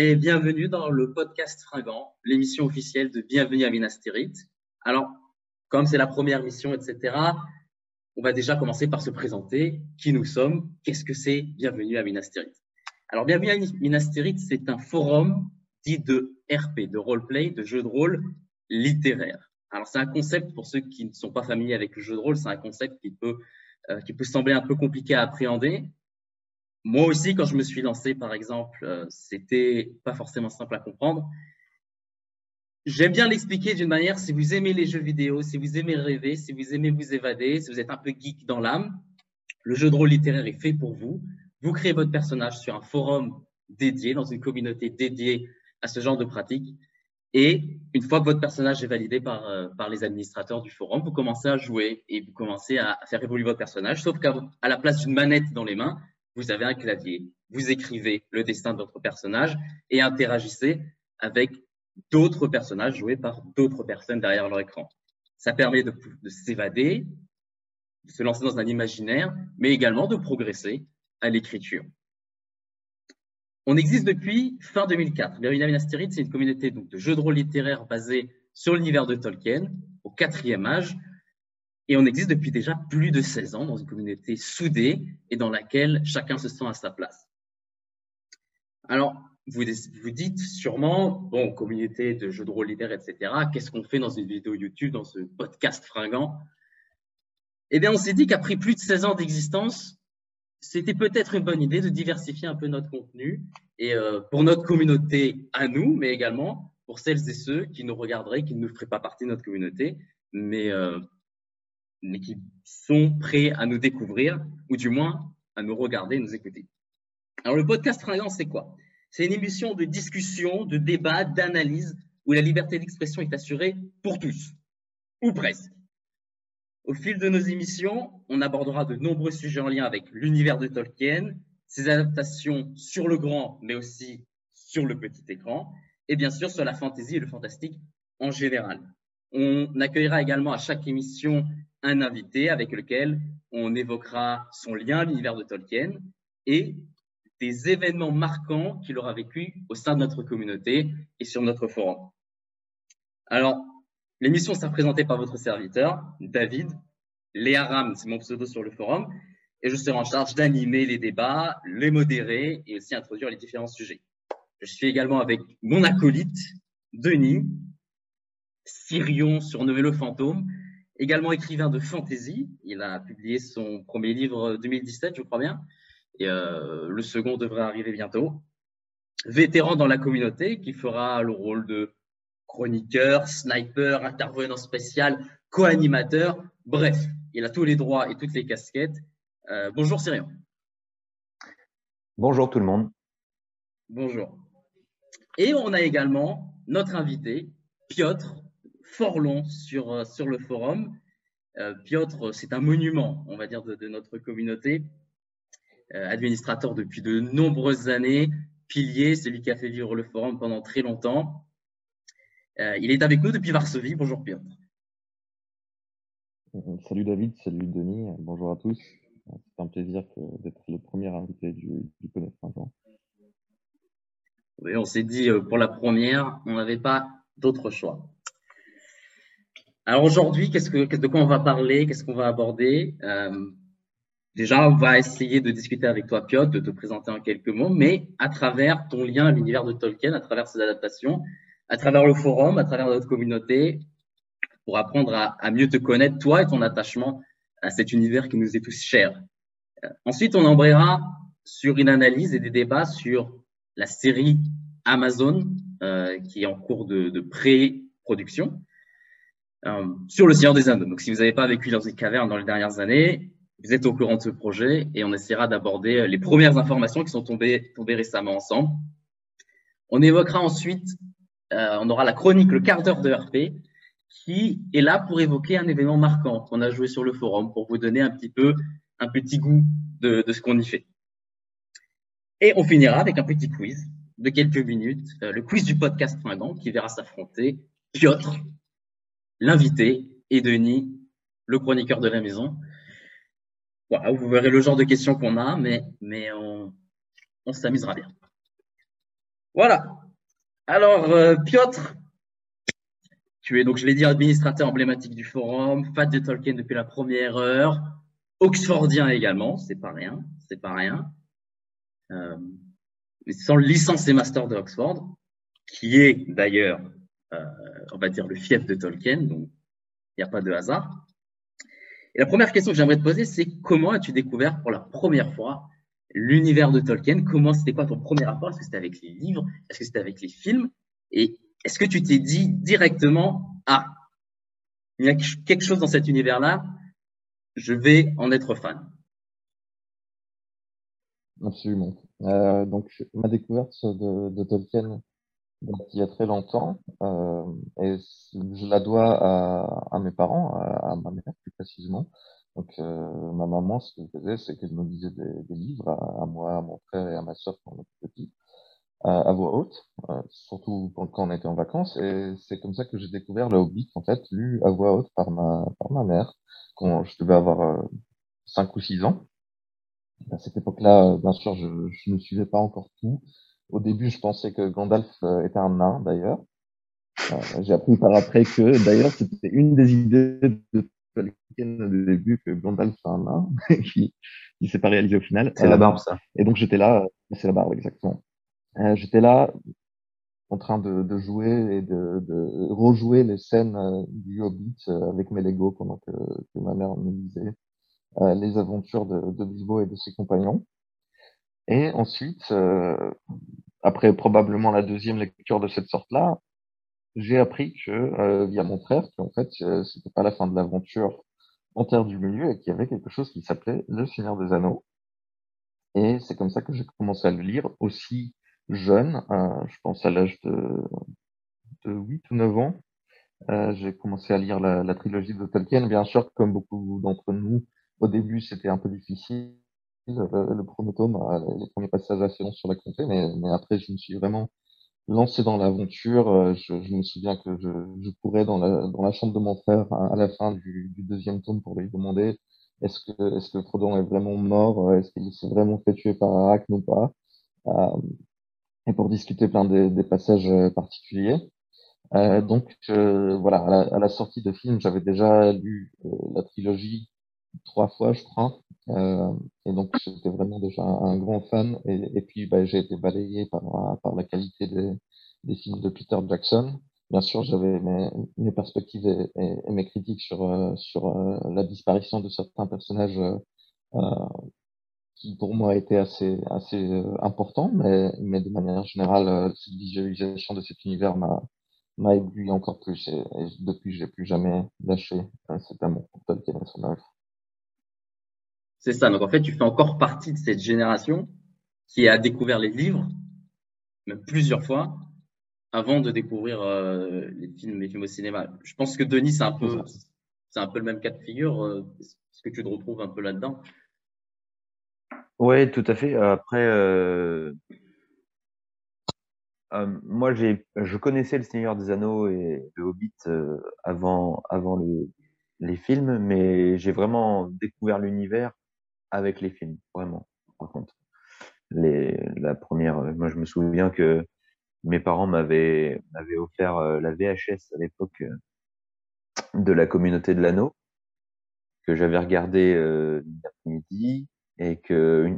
Et bienvenue dans le podcast Fringant, l'émission officielle de Bienvenue à Minas Alors, comme c'est la première mission, etc., on va déjà commencer par se présenter qui nous sommes, qu'est-ce que c'est Bienvenue à Minas Alors, Bienvenue à Minas c'est un forum dit de RP, de roleplay, de jeu de rôle littéraire. Alors, c'est un concept, pour ceux qui ne sont pas familiers avec le jeu de rôle, c'est un concept qui peut, euh, qui peut sembler un peu compliqué à appréhender, moi aussi, quand je me suis lancé, par exemple, euh, c'était pas forcément simple à comprendre. J'aime bien l'expliquer d'une manière, si vous aimez les jeux vidéo, si vous aimez rêver, si vous aimez vous évader, si vous êtes un peu geek dans l'âme, le jeu de rôle littéraire est fait pour vous. Vous créez votre personnage sur un forum dédié, dans une communauté dédiée à ce genre de pratique. Et une fois que votre personnage est validé par, euh, par les administrateurs du forum, vous commencez à jouer et vous commencez à faire évoluer votre personnage, sauf qu'à la place d'une manette dans les mains, vous avez un clavier, vous écrivez le destin de votre personnage et interagissez avec d'autres personnages joués par d'autres personnes derrière leur écran. Ça permet de, s'évader, de se lancer dans un imaginaire, mais également de progresser à l'écriture. On existe depuis fin 2004. Bienvenue à c'est une communauté de jeux de rôle littéraires basée sur l'univers de Tolkien, au quatrième âge, et on existe depuis déjà plus de 16 ans dans une communauté soudée et dans laquelle chacun se sent à sa place. Alors, vous vous dites sûrement, bon, communauté de jeux de rôle leader, etc., qu'est-ce qu'on fait dans une vidéo YouTube, dans ce podcast fringant? Eh bien, on s'est dit qu'après plus de 16 ans d'existence, c'était peut-être une bonne idée de diversifier un peu notre contenu et euh, pour notre communauté à nous, mais également pour celles et ceux qui nous regarderaient, qui ne feraient pas partie de notre communauté, mais euh, mais qui sont prêts à nous découvrir, ou du moins à nous regarder, nous écouter. Alors le podcast Fringant, c'est quoi? C'est une émission de discussion, de débat, d'analyse, où la liberté d'expression est assurée pour tous, ou presque. Au fil de nos émissions, on abordera de nombreux sujets en lien avec l'univers de Tolkien, ses adaptations sur le grand, mais aussi sur le petit écran, et bien sûr sur la fantaisie et le fantastique en général. On accueillera également à chaque émission un invité avec lequel on évoquera son lien à l'univers de Tolkien et des événements marquants qu'il aura vécu au sein de notre communauté et sur notre forum. Alors, l'émission sera présentée par votre serviteur, David. Léa Ram, c'est mon pseudo sur le forum, et je serai en charge d'animer les débats, les modérer et aussi introduire les différents sujets. Je suis également avec mon acolyte, Denis, Sirion surnommé le fantôme, également écrivain de fantasy. Il a publié son premier livre 2017, je crois bien, et euh, le second devrait arriver bientôt. Vétéran dans la communauté, qui fera le rôle de chroniqueur, sniper, intervenant spécial, co-animateur, bref, il a tous les droits et toutes les casquettes. Euh, bonjour Sirion. Bonjour tout le monde. Bonjour. Et on a également notre invité, Piotr, fort long sur, euh, sur le forum. Euh, Piotr, c'est un monument, on va dire, de, notre communauté. Euh, administrateur depuis de nombreuses années, pilier, celui qui a fait vivre le forum pendant très longtemps. il est avec nous depuis Varsovie. Bonjour Piotr. Salut David, salut Denis, bonjour à tous. C'est un plaisir d'être le premier invité du, du Connaître Oui, on s'est dit pour la première, on n'avait pas d'autre choix. Alors aujourd'hui, qu'est-ce que, de quoi on va parler? Qu'est-ce qu'on va aborder? Euh, Déjà, on va essayer de discuter avec toi, Piotr, de te présenter en quelques mots, mais à travers ton lien à l'univers de Tolkien, à travers ses adaptations, à travers le forum, à travers notre communauté, pour apprendre à, mieux te connaître, toi et ton attachement à cet univers qui nous est tous cher. Euh, ensuite, on embrayera sur une analyse et des débats sur la série Amazon euh, qui est en cours de, de pré-production sur le Seigneur des Anneaux. Donc, si vous n'avez pas vécu dans une caverne dans les dernières années, vous êtes au courant de ce projet et on essaiera d'aborder euh, les premières informations qui sont tombées, tombées récemment ensemble. On évoquera ensuite, euh, on aura la chronique Le quart d'heure de RP qui est là pour évoquer un événement marquant qu'on a joué sur le forum pour vous donner un petit peu un petit goût de, de ce qu'on y fait. Et on finira avec un petit quiz de quelques minutes, euh, le quiz du podcast Fringant qui verra s'affronter Piotr l'invité et Denis, le chroniqueur de la maison. Voilà, vous verrez le genre de questions qu'on a, mais, on, s'amusera bien. Voilà. Alors, euh, Piotr, tu es donc, je l'ai dit, administrateur emblématique du forum, fan de Tolkien depuis la première heure, oxfordien également, c'est pas rien, c'est pas rien. Euh, sans licence et master de Oxford, qui est d'ailleurs, on va dire, le fief de Tolkien, donc il n'y a pas de hasard. Et la première question que j'aimerais te poser, c'est comment as-tu découvert pour la première fois l'univers de Tolkien? Comment c'était quoi ton premier rapport? Est-ce que c'était avec les livres? Est-ce que c'était avec les films? Et est-ce que tu t'es dit directement, ah, il y a quelque chose dans cet univers-là, je vais en être fan Absolument. Euh, donc, ma découverte de Tolkien il y a très longtemps, euh, et je la dois à, à mes parents, à, ma mère plus précisément. Donc, euh, ma maman, ce qu'elle faisait, c'est qu'elle me lisait des, des livres à, moi, à mon frère et à ma soeur quand on était petits, à, voix haute, euh, surtout quand on était en vacances. Et c'est comme ça que j'ai découvert le Hobbit, en fait, lu à voix haute par ma, par ma mère, quand je devais avoir euh, 5 ou 6 ans. À cette époque-là, bien sûr, je, je ne suivais pas encore tout. Au début, je pensais que Gandalf euh, était un nain, d'ailleurs. Euh, j'ai appris par après que, d'ailleurs, c'était une des idées de Tolkien au début, que Gandalf est un nain, qui, qui s'est pas réalisé au final. C'est la barbe, ça. Et donc, j'étais là, c'est la barbe, exactement. Euh, j'étais là, en train de, de, jouer et de, de rejouer les scènes du Hobbit avec mes Lego pendant que, que ma mère me lisait les aventures de, de Bilbo et de ses compagnons. Et ensuite, euh, après probablement la deuxième lecture de cette sorte-là, j'ai appris que euh, via mon frère qu'en fait euh, c'était pas la fin de l'aventure en terre du milieu et qu'il y avait quelque chose qui s'appelait Le Seigneur des Anneaux. Et c'est comme ça que j'ai commencé à le lire aussi jeune, euh, je pense à l'âge de, de 8 ou 9 ans. Euh, j'ai commencé à lire la trilogie de Tolkien. Bien sûr, comme beaucoup d'entre nous, au début c'était un peu difficile le, premier tome, euh, les premiers passages assez longs sur la comté, mais, après, je me suis vraiment lancé dans l'aventure. Euh, je, me souviens que je, je courais dans la, chambre de mon frère à, la fin du, deuxième tome pour lui demander est-ce que, que Frodon est vraiment mort, est-ce qu'il s'est vraiment fait tuer par Arachne ou pas, euh, et pour discuter plein des, passages particuliers. Euh, donc voilà, à la, sortie de film, j'avais déjà lu la trilogie trois fois, je crois. Euh, et donc, j'étais vraiment déjà un, grand fan. Et, et puis, bah, j'ai été balayé par, par la qualité des, des films de Peter Jackson. Bien sûr, j'avais mes, perspectives et, mes critiques sur, euh, sur euh, la disparition de certains personnages qui, pour moi, étaient assez, assez importants. Mais, mais de manière générale, cette visualisation de cet univers m'a m'a ébloui encore plus. Et, et depuis, j'ai plus jamais lâché cet amour pour Tolkien et son œuvre. C'est ça. Donc en fait, tu fais encore partie de cette génération qui a découvert les livres, même plusieurs fois, avant de découvrir euh, les films, les films au cinéma. Je pense que Denis, c'est un peu, c'est un peu le même cas de figure. Euh, Est-ce que tu te retrouves un peu là-dedans? Oui, tout à fait. Après, euh, moi, j'ai, je connaissais le Seigneur des Anneaux et le Hobbit avant, avant le, les films, mais j'ai vraiment découvert l'univers avec les films, vraiment, par contre. Les, la première, euh, moi je me souviens que mes parents m'avaient offert euh, la VHS à l'époque euh, de la communauté de l'anneau que j'avais regardé euh, l'après-midi et que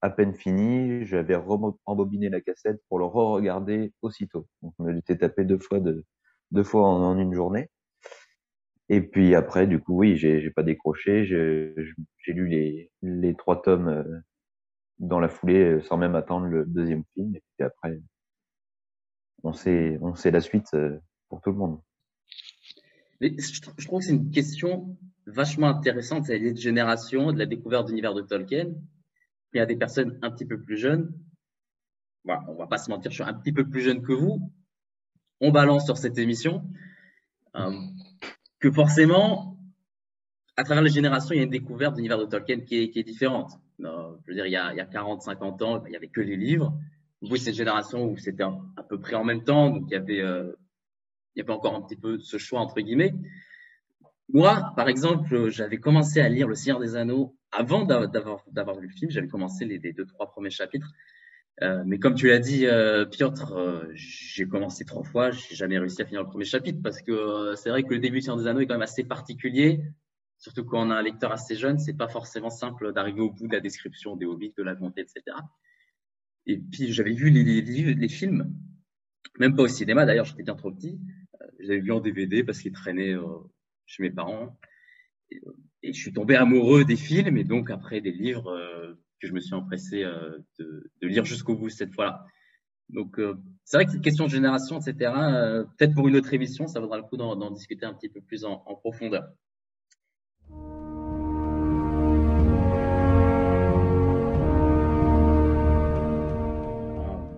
à peine fini, j'avais rembobiné la cassette pour le re-regarder aussitôt. Donc, je me l'étais tapé deux fois de deux fois en une journée. Et puis après, du coup, oui, j'ai pas décroché. J'ai lu les, les trois tomes euh, dans la foulée euh, sans même attendre le deuxième film. Et puis après, on sait, on sait la suite euh, pour tout le monde. Mais je, trouve que c'est une question vachement intéressante. C'est de génération, de la découverte d'univers de Tolkien. Il y a des personnes un petit peu plus jeunes. On va pas se mentir, je suis un petit peu plus jeune que vous. On balance sur cette émission que forcément, à travers les générations, il y a une découverte de l'univers de Tolkien qui est, différente. Euh, je veux dire, il y a, il y a 40, 50 ans, il y avait que les livres. Vous, c'est une génération où c'était à peu près en même temps, donc il y avait, euh, il y avait encore un petit peu ce choix entre guillemets. Moi, par exemple, j'avais commencé à lire Le Seigneur des Anneaux avant d'avoir vu le film. J'avais commencé les, deux trois premiers chapitres. Euh, mais comme tu l'as dit, euh, Piotr, euh, j'ai commencé trois fois, j'ai jamais réussi à finir le premier chapitre parce que c'est vrai que le début de des Anneaux est quand même assez particulier, surtout quand on a un lecteur assez jeune, c'est pas forcément simple d'arriver au bout de la description des hobbits, de la montée, etc. Et puis j'avais vu les, les, les, films, même pas au cinéma d'ailleurs, j'étais bien trop petit. J'avais vu en DVD parce qu'il traînait chez mes parents. Et, et, je suis tombé amoureux des films et donc après des livres que je me suis empressé euh, de, lire jusqu'au bout cette fois-là. Donc, euh, c'est vrai que cette question de génération, etc., euh, peut-être pour une autre émission, ça vaudra le coup d'en discuter un petit peu plus en, profondeur.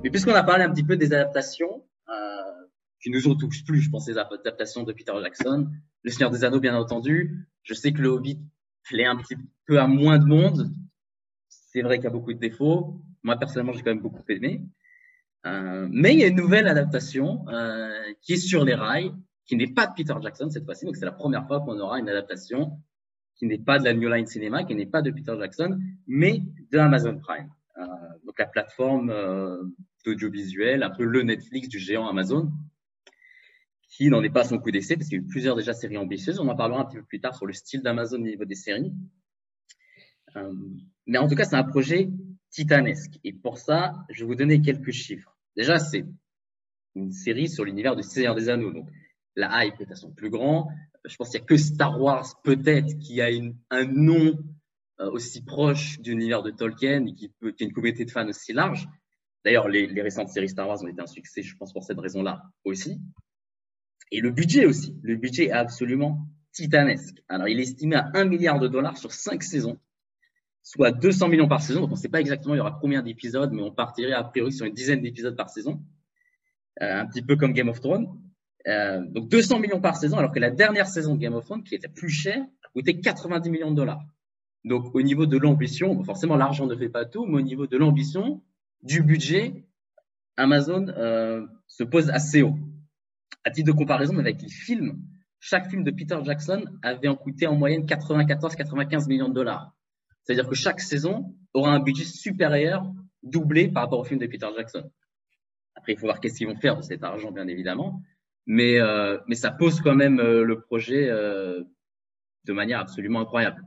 Mais puisqu'on a parlé un petit peu des adaptations, qui nous ont tous plus, je pense, les adaptations de Peter Jackson, Le Seigneur des Anneaux, bien entendu. Je sais que le Hobbit plaît un petit peu à moins de monde, c'est vrai qu'il y a beaucoup de défauts. Moi, personnellement, j'ai quand même beaucoup aimé. Euh, mais il y a une nouvelle adaptation euh, qui est sur les rails, qui n'est pas de Peter Jackson cette fois-ci. Donc, c'est la première fois qu'on aura une adaptation qui n'est pas de la New Line Cinema, qui n'est pas de Peter Jackson, mais de Amazon Prime. Euh, donc, la plateforme d'audiovisuel, un peu le Netflix du géant Amazon, qui n'en est pas à son coup d'essai, parce qu'il y a eu plusieurs déjà séries ambitieuses. On en parlera un petit peu plus tard sur le style d'Amazon au niveau des séries. Mais en tout cas, c'est un projet titanesque. Et pour ça, je vais vous donner quelques chiffres. Déjà, c'est une série sur l'univers du Seigneur des Anneaux. Donc, la hype est à son plus grand. Je pense qu'il n'y a que Star Wars, peut-être, qui a un nom euh, aussi proche de l'univers de Tolkien et qui a une communauté de fans aussi large. D'ailleurs, les, les, récentes séries Star Wars ont été un succès, je pense, pour cette raison-là aussi. Et le budget aussi. Le budget est absolument titanesque. Alors, il est estimé à 1 milliard de dollars sur 5 saisons soit 200 millions par saison. Donc, on ne sait pas exactement il y aura combien d'épisodes, mais on partirait a priori sur une dizaine d'épisodes par saison, euh, un petit peu comme Game of Thrones. Euh, donc, 200 millions par saison, alors que la dernière saison de Game of Thrones, qui était plus chère, coûtait 90 millions de dollars. Donc, au niveau de l'ambition, forcément, l'argent ne fait pas tout, mais au niveau de l'ambition, du budget, Amazon euh, se pose assez haut. À titre de comparaison avec les films, chaque film de Peter Jackson avait en coûté en moyenne 94-95 millions de dollars. C'est-à-dire que chaque saison aura un budget supérieur, doublé par rapport au film de Peter Jackson. Après, il faut voir qu'est-ce qu'ils vont faire de cet argent, bien évidemment. Mais, euh, ça pose quand même euh, le projet euh, de manière absolument incroyable.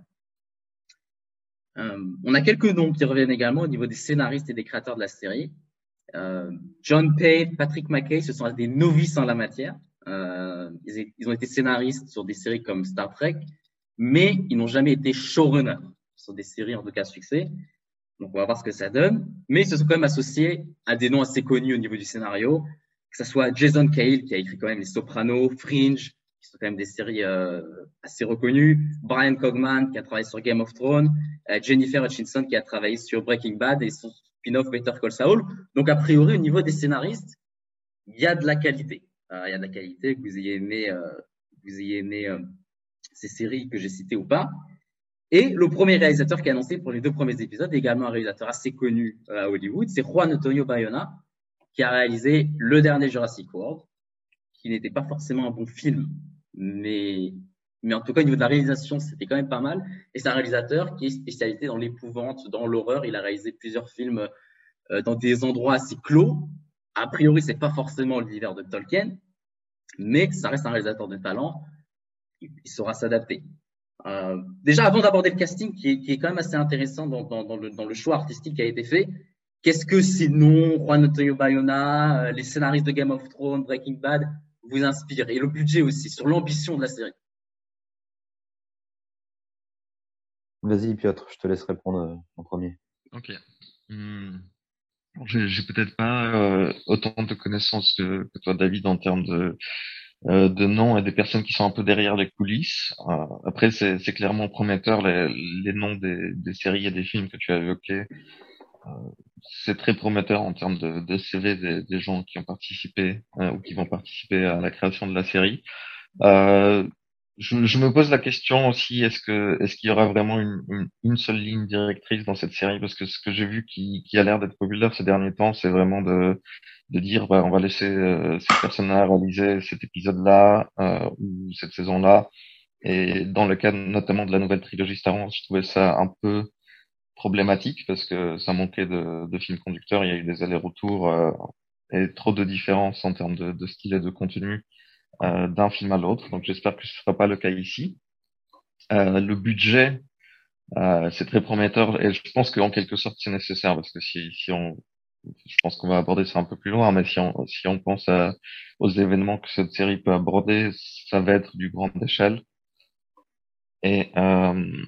On a quelques noms qui reviennent également au niveau des scénaristes et des créateurs de la série. John Payne, Patrick McKay, ce sont des novices en la matière. Ils, ils, ont été scénaristes sur des séries comme Star Trek, mais ils n'ont jamais été showrunners sont des séries en tout cas succès. Donc on va voir ce que ça donne. Mais ils se sont quand même associés à des noms assez connus au niveau du scénario, que ce soit Jason Cale qui a écrit quand même Les Sopranos, Fringe, qui sont quand même des séries euh, assez reconnues, Brian Cogman qui a travaillé sur Game of Thrones, euh, Jennifer Hutchinson qui a travaillé sur Breaking Bad et son spin-off Better Call Saul. Donc a priori au niveau des scénaristes, il y a de la qualité. Euh, il y a de la qualité, que vous ayez aimé, vous ayez aimé ces séries que j'ai citées ou pas. Et le premier réalisateur qui a annoncé pour les deux premiers épisodes, également un réalisateur assez connu euh, à Hollywood, c'est Juan Antonio Bayona, qui a réalisé le dernier Jurassic World, qui n'était pas forcément un bon film, mais, mais en tout cas au niveau de la réalisation, c'était quand même pas mal. Et c'est un réalisateur qui est spécialisé dans l'épouvante, dans l'horreur. Il a réalisé plusieurs films euh, dans des endroits assez clos. A priori, c'est pas forcément l'univers de Tolkien, mais ça reste un réalisateur de talent. Il saura s'adapter. Euh, déjà, avant d'aborder le casting, qui est, qui est, quand même assez intéressant dans, dans, dans, le, dans, le, choix artistique qui a été fait, qu'est-ce que ces noms, Juan Antonio Bayona, euh, les scénaristes de Game of Thrones, Breaking Bad, vous inspirent Et le budget aussi, sur l'ambition de la série? Vas-y, Piotr, je te laisse répondre euh, en premier. Ok. Hmm. J'ai peut-être pas euh, autant de connaissances que, que, toi, David, en termes de, euh, de noms et des personnes qui sont un peu derrière les coulisses. Euh, après, c'est clairement prometteur les, les noms des, des, séries et des films que tu as évoqués. Euh, c'est très prometteur en termes de, de CV des, des, gens qui ont participé euh, ou qui vont participer à la création de la série. Je, je, me pose la question aussi est-ce que est-ce qu'il y aura vraiment une, une, une, seule ligne directrice dans cette série? Parce que ce que j'ai vu qui, qui a l'air d'être populaire ces derniers temps c'est vraiment de de dire bah, on va laisser euh, ces personnes-là réaliser cet épisode-là euh, ou cette saison-là. Et dans le cas notamment de la nouvelle trilogie Star Wars, je trouvais ça un peu problématique parce que ça manquait de, de films conducteurs. Il y a eu des allers-retours euh, et trop de différences en termes de, de style et de contenu euh, d'un film à l'autre. Donc j'espère que ce ne sera pas le cas ici. Euh, le budget, euh, c'est très prometteur et je pense qu'en quelque sorte c'est nécessaire parce que si, si on, je pense qu'on va aborder ça un peu plus loin, mais si on, si on pense à, aux événements que cette série peut aborder, ça va être du grande échelle. Et, euh,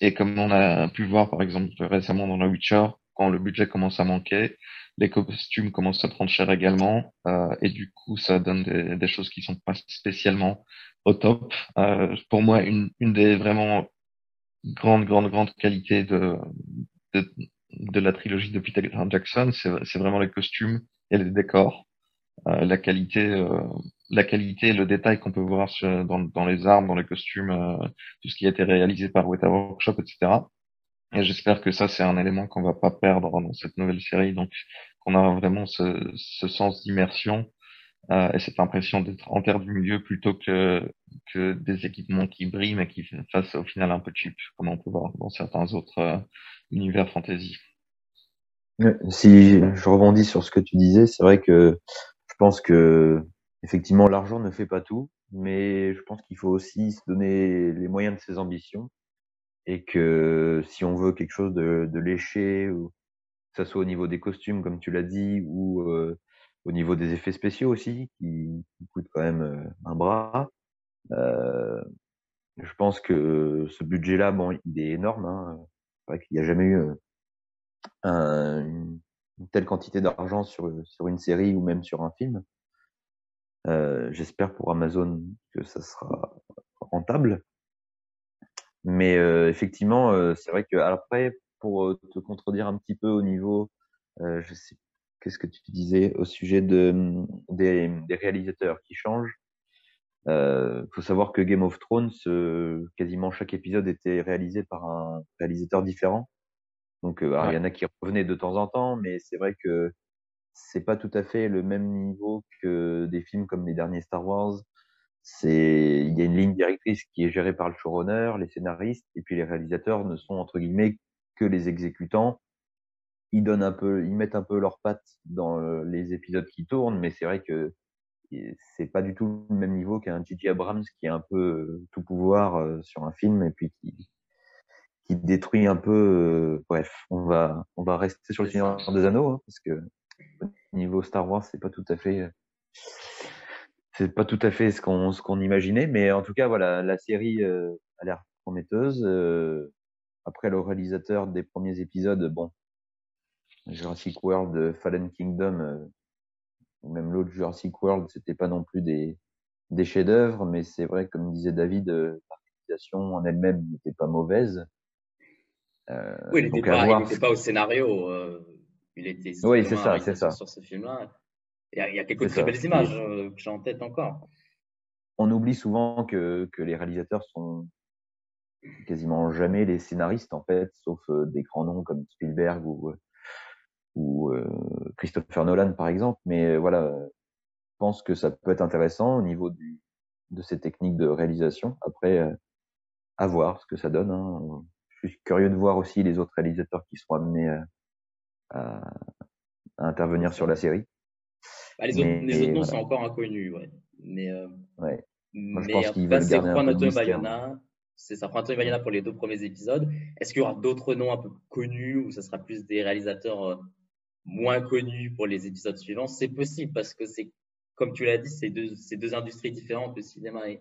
et comme on a pu voir par exemple récemment dans The Witcher, quand le budget commence à manquer, les costumes commencent à prendre cher également, euh, et du coup ça donne des, des, choses qui sont pas spécialement au top. Euh, pour moi, une, une des vraiment grandes, grandes, grandes qualités de, de, de la trilogie de Peter Jackson, c'est vraiment les costumes et les décors. Euh, la qualité, euh, la qualité et le détail qu'on peut voir dans, dans, les armes, dans les costumes, euh, tout ce qui a été réalisé par Weta Workshop, etc. Et j'espère que ça, c'est un élément qu'on va pas perdre dans cette nouvelle série. Donc, qu'on a vraiment ce, ce sens d'immersion euh, et cette impression d'être en terre du milieu plutôt que, que des équipements qui brillent mais qui fassent au final un peu cheap, comme on peut voir dans certains autres euh, univers fantasy. Si je rebondis sur ce que tu disais, c'est vrai que je pense que effectivement l'argent ne fait pas tout, mais je pense qu'il faut aussi se donner les moyens de ses ambitions et que si on veut quelque chose de, léché, ou que ce soit au niveau des costumes comme tu l'as dit, ou euh, au niveau des effets spéciaux aussi, qui, coûtent quand même euh, un bras, euh, je pense que ce budget-là, bon, il est énorme. Hein. C'est vrai qu'il n'y a jamais eu un, une telle quantité d'argent sur, sur une série ou même sur un film. J'espère pour Amazon que ça sera rentable. Mais euh, effectivement, euh, c'est vrai que après, pour euh, te contredire un petit peu au niveau, euh, je sais, qu'est-ce que tu disais au sujet de des, des réalisateurs qui changent. Euh, faut savoir que Game of Thrones, euh, quasiment chaque épisode était réalisé par un réalisateur différent. Donc, euh, il y en a qui revenaient de temps en temps, mais c'est vrai que c'est pas tout à fait le même niveau que des films comme les derniers Star Wars. C'est, il y a une ligne directrice qui est gérée par le showrunner, les scénaristes, et puis les réalisateurs ne sont entre guillemets que les exécutants. Ils donnent un peu, ils mettent un peu leurs pattes dans les épisodes qui tournent, mais c'est vrai que c'est pas du tout le même niveau qu'un J.J. Abrams qui a un peu tout pouvoir sur un film et puis qui, qui détruit un peu. Euh, bref, on va on va rester sur le Seigneur des Anneaux hein, parce que niveau Star Wars, c'est pas tout à fait c'est pas tout à fait ce qu'on ce qu'on imaginait, mais en tout cas voilà, la série euh, a l'air prometteuse. Euh, après le réalisateur des premiers épisodes, bon, Jurassic World, Fallen Kingdom, euh, ou même l'autre Jurassic World, c'était pas non plus des des chefs-d'œuvre, mais c'est vrai, comme disait David, euh, la réalisation en elle-même n'était pas mauvaise. Euh, oui, il n'était pas, il pas, au scénario. Euh, il était oui, c'est ça, c'est ça. sur ce film-là. Il, y a quelques très belles images euh, que j'ai en tête encore. On oublie souvent que, que les réalisateurs sont quasiment jamais les scénaristes, en fait, sauf euh, des grands noms comme Spielberg ou, ou euh, Christopher Nolan, par exemple. Mais voilà, je pense que ça peut être intéressant au niveau du, de ces techniques de réalisation. Après, à voir ce que ça donne. Hein je suis curieux de voir aussi les autres réalisateurs qui seront amenés à, à, à intervenir sur la série. Bah, les, mais, autres, les autres noms voilà. sont encore inconnus, ouais. Mais, euh, ouais. Moi, mais en tout cas, c'est Juan Bayona. C'est ça, Juan Bayona pour les deux premiers épisodes. Est-ce qu'il y aura d'autres noms un peu connus ou ça sera plus des réalisateurs euh, moins connus pour les épisodes suivants? C'est possible parce que c'est, comme tu l'as dit, c'est deux, deux industries différentes, le cinéma et,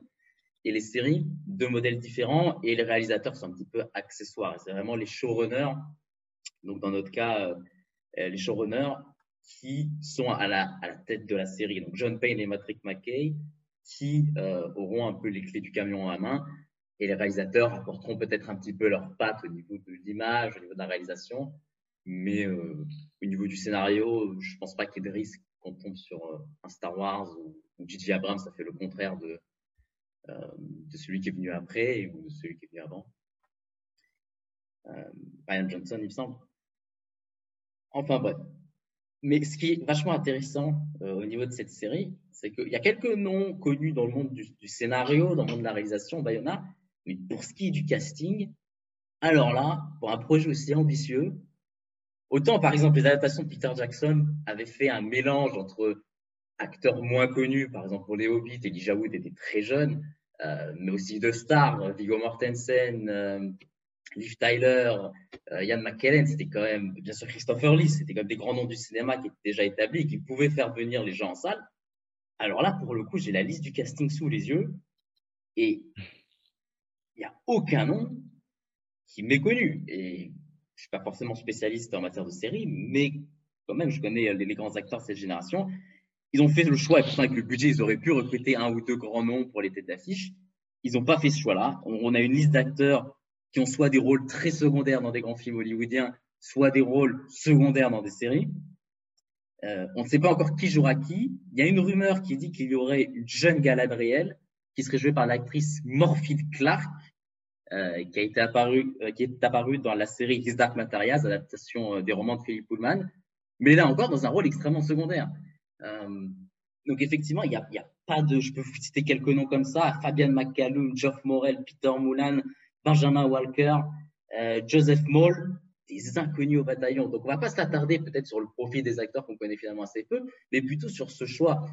et les séries, deux modèles différents, et les réalisateurs sont un petit peu accessoires. C'est vraiment les showrunners, donc dans notre cas, euh, les showrunners qui sont à la, tête de la série. Donc John Payne et Patrick McKay, qui euh, auront un peu les clés du camion à main, et les réalisateurs apporteront peut-être un petit peu leur patte au niveau de l'image, au niveau de la réalisation, mais euh, au niveau du scénario, je pense pas qu'il y ait de risque qu'on tombe sur euh, un Star Wars ou, J.J. Abrams, ça fait le contraire de, celui qui est venu après ou de celui qui est venu avant. Ryan Johnson, il me semble. Enfin bref. Mais ce qui est vachement intéressant euh, au niveau de cette série, c'est qu'il y a quelques noms connus dans le monde du, scénario, dans le monde de la réalisation, Bayona, mais pour ce qui est du casting, Alors là, pour un projet aussi ambitieux, autant par exemple les adaptations de Peter Jackson avaient fait un mélange entre acteurs moins connus, par exemple pour les Hobbits, Elijah Wood était très jeune, euh, mais aussi de stars, Viggo Mortensen, euh, Liv Tyler, euh, Ian McKellen, c'était quand même, bien sûr Christopher Lee, c'était quand même des grands noms du cinéma qui étaient déjà établis et qui pouvaient faire venir les gens en salle. Alors là, pour le coup, j'ai la liste du casting sous les yeux et il n'y a aucun nom qui m'est connu. Et je suis pas forcément spécialiste en matière de série, mais quand même, je connais les, grands acteurs de cette génération. Ils ont fait le choix, et pourtant avec le budget, ils auraient pu recruter un ou deux grands noms pour les têtes d'affiche. Ils n'ont pas fait ce choix-là. On, a une liste d'acteurs qui ont soit des rôles très secondaires dans des grands films hollywoodiens, soit des rôles secondaires dans des séries. Euh, on ne sait pas encore qui jouera qui. Il y a une rumeur qui dit qu'il y aurait une jeune Galadriel qui serait jouée par l'actrice Morphine Clark, euh, qui a été apparu, euh, est apparu dans la série His Dark Materials, adaptation des romans de Philip Pullman, mais là encore dans un rôle extrêmement secondaire. donc effectivement, il n'y a, pas de, je peux vous citer quelques noms comme ça, Fabian McCallum, Geoff Morel, Peter Moulan, Benjamin Walker, Joseph Moll, des inconnus au bataillon. Donc on va pas s'attarder peut-être sur le profil des acteurs qu'on connaît finalement assez peu, mais plutôt sur ce choix.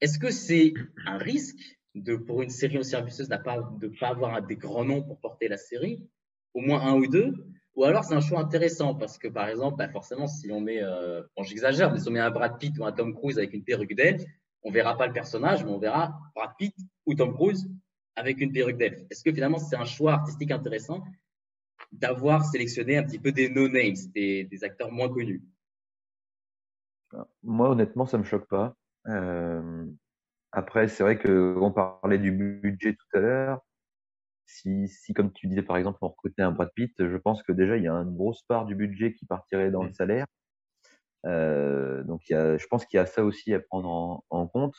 Est-ce que c'est un risque de, pour une série aussi ambitieuse de ne pas avoir des grands noms pour porter la série, au moins un ou deux, ou alors c'est un choix intéressant parce que par exemple, bah forcément, si on met, euh, bon, j'exagère, mais si on met un Brad Pitt ou un Tom Cruise avec une perruque d'elfe, on verra pas le personnage, mais on verra Brad Pitt ou Tom Cruise avec une perruque d'elfe. Est-ce que finalement c'est un choix artistique intéressant d'avoir sélectionné un petit peu des no-names, des, des, acteurs moins connus? Moi, honnêtement, ça me choque pas. Euh, après, c'est vrai que on parlait du budget tout à l'heure. Si, si, comme tu disais, par exemple, on recrutait un Brad Pitt, je pense que déjà, il y a une grosse part du budget qui partirait dans le mmh. salaire. Euh, donc, il y a, je pense qu'il y a ça aussi à prendre en, en compte.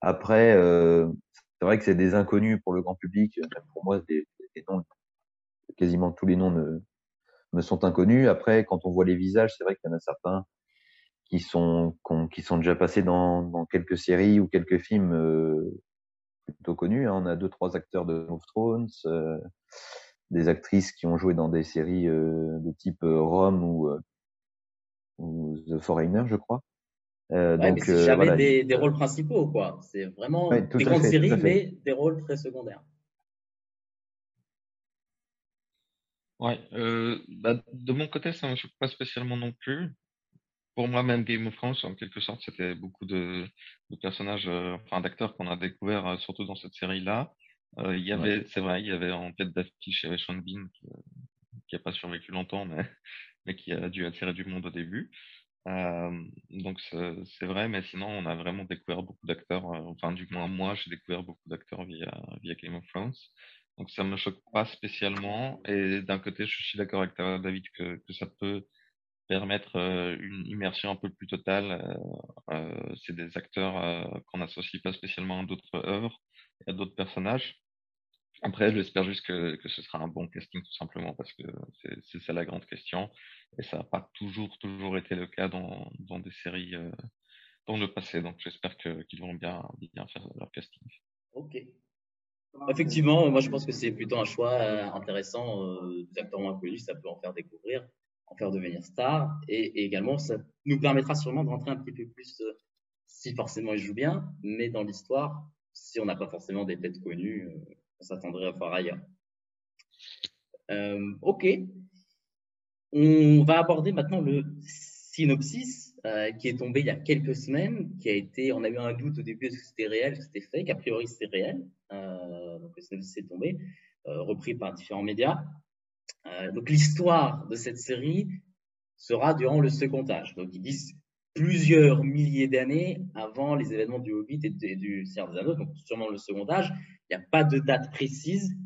Après, euh, c'est vrai que c'est des inconnus pour le grand public. pour moi, des, noms, quasiment tous les noms me, sont inconnus. Après, quand on voit les visages, c'est vrai qu'il y en a certains qui sont qui sont déjà passés dans, quelques séries ou quelques films euh, plutôt connus. Hein. On a deux trois acteurs de Game of Thrones, euh, des actrices qui ont joué dans des séries euh, de type euh, Rome euh, ou The Foreigner, je crois. Euh, ouais, donc, jamais voilà. des, des, rôles principaux, quoi. C'est vraiment ouais, des grandes fait, séries, mais des rôles très secondaires. Ouais, euh, bah, de mon côté, ça ne me choque pas spécialement non plus pour moi, même Game of Thrones, en quelque sorte, c'était beaucoup de, de personnages, euh, enfin d'acteurs qu'on a découvert euh, surtout dans cette série-là. Euh, il y avait, c'est vrai, il y avait en tête d'affiche, il y avait Sean Bean qui, qui a pas survécu longtemps, mais, mais qui a dû attirer du monde au début. Donc c'est vrai, mais sinon on a vraiment découvert beaucoup d'acteurs. enfin, du moins moi, j'ai découvert beaucoup d'acteurs via via Game of Thrones. Donc ça me choque pas spécialement. Et d'un côté, je suis d'accord avec David, que, ça peut permettre une immersion un peu plus totale. C'est des acteurs qu'on n'associe pas spécialement à d'autres œuvres et à d'autres personnages. Après, j'espère juste que, que ce sera un bon casting tout simplement parce que c'est ça la grande question et ça n'a pas toujours toujours été le cas dans, dans des séries euh, dans le passé. Donc j'espère qu'ils vont bien bien faire leur casting. Ok. Effectivement, moi je pense que c'est plutôt un choix intéressant. Euh, des acteurs moins connus, ça peut en faire découvrir en faire devenir star. Et, également, ça nous permettra sûrement de rentrer un petit peu plus, euh, si forcément il joue bien, mais dans l'histoire, si on n'a pas forcément des têtes connues, euh, on s'attendrait à voir ailleurs. Euh, ok. On va aborder maintenant le synopsis euh, qui est tombé il y a quelques semaines, qui a été, on a eu un doute au début est-ce que c'était réel, que c'était fake, a priori c'est réel, euh, donc le synopsis est tombé, repris par différents médias. Donc l'histoire de cette série sera durant le second âge. Donc ils disent plusieurs milliers d'années avant les événements du Hobbit et, du Seigneur des Anneaux, donc sûrement le second âge. Il n'y a pas de date précise,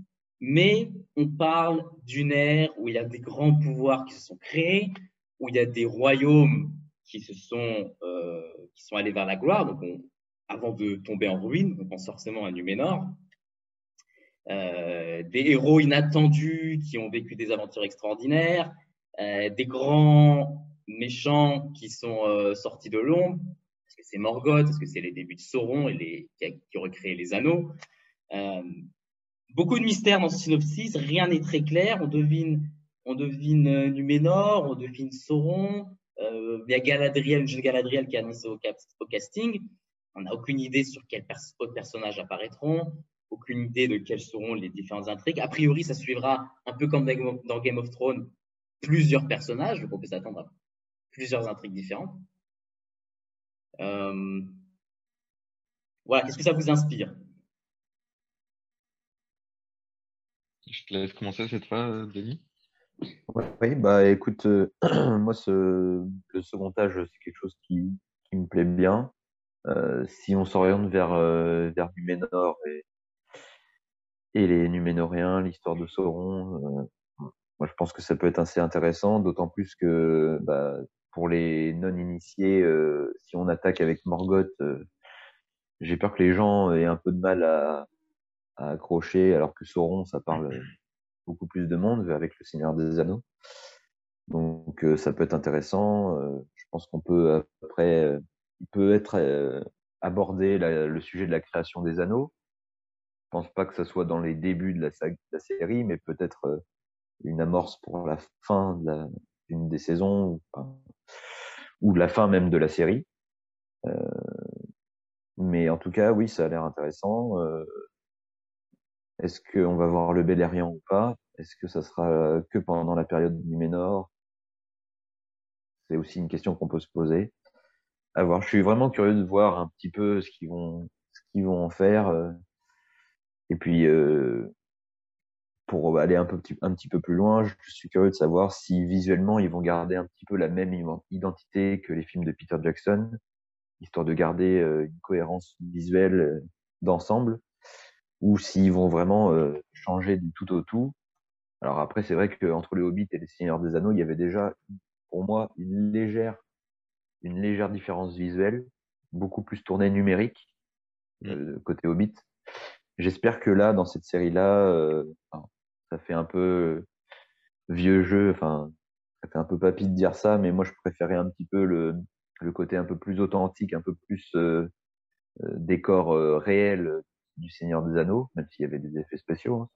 mais on parle d'une ère où il y a des grands pouvoirs qui se sont créés, où il y a des royaumes qui se sont euh, qui sont allés vers la gloire, donc on, avant de tomber en ruine, on pense forcément à Numénor. Euh, des héros inattendus qui ont vécu des aventures extraordinaires, euh, des grands méchants qui sont euh, sortis de l'ombre. Est-ce que c'est Morgoth? Est-ce que c'est les débuts de Sauron et les, qui, qui aurait créé les anneaux? Beaucoup de mystères dans ce synopsis, rien n'est très clair. On devine, on devine euh, Numénor, on devine Sauron. Euh, il y a Galadriel, jeune Galadriel qui est annoncé au, au casting. On n'a aucune idée sur quels autres personnages apparaîtront, aucune idée de quelles seront les différentes intrigues. A priori, ça suivra un peu comme dans Game of Thrones, plusieurs personnages, donc on peut s'attendre à plusieurs intrigues différentes. Euh, voilà, qu'est-ce que ça vous inspire? Je te laisse commencer cette fois, Denis. Oui, bah écoute, euh, moi ce, le second âge, c'est quelque chose qui, qui me plaît bien. Euh, si on s'oriente vers, euh, vers Numénor et, et les Numénoriens, l'histoire de Sauron, euh, moi je pense que ça peut être assez intéressant, d'autant plus que bah, pour les non-initiés, euh, si on attaque avec Morgoth, euh, j'ai peur que les gens aient un peu de mal à, à accrocher, alors que Sauron, ça parle beaucoup plus de monde avec le Seigneur des Anneaux. Donc ça peut être intéressant. je pense qu'on peut après il peut être euh, abordé le sujet de la création des anneaux. Je pense pas que ce soit dans les débuts de la, de la série, mais peut-être euh, une amorce pour la fin des saisons ou, la fin même de la série. Euh, mais en tout cas, oui, ça a l'air intéressant. Euh, Est-ce qu'on va voir le Beleriand ou pas? Est-ce que ça sera que pendant la période du Ménor? C'est aussi une question qu'on peut se poser à voir. Je suis vraiment curieux de voir un petit peu ce qu'ils vont, en faire. Euh. Et puis, pour aller un, peu, un petit peu plus loin, je suis curieux de savoir si visuellement ils vont garder un petit peu la même identité que les films de Peter Jackson, histoire de garder euh, une cohérence visuelle d'ensemble, ou s'ils vont vraiment changer du tout au tout. Alors après, c'est vrai qu'entre le Hobbit et les Seigneurs des Anneaux, il y avait déjà, pour moi, une légère une légère différence visuelle, beaucoup plus tournée numérique mm. euh, côté Hobbit. J'espère que là, dans cette série-là, euh, ça fait un peu vieux jeu, enfin, ça fait un peu papy de dire ça, mais moi je préférais un petit peu le, côté un peu plus authentique, un peu plus euh, euh décor euh, réel du Seigneur des Anneaux, même s'il y avait des effets spéciaux. Hein.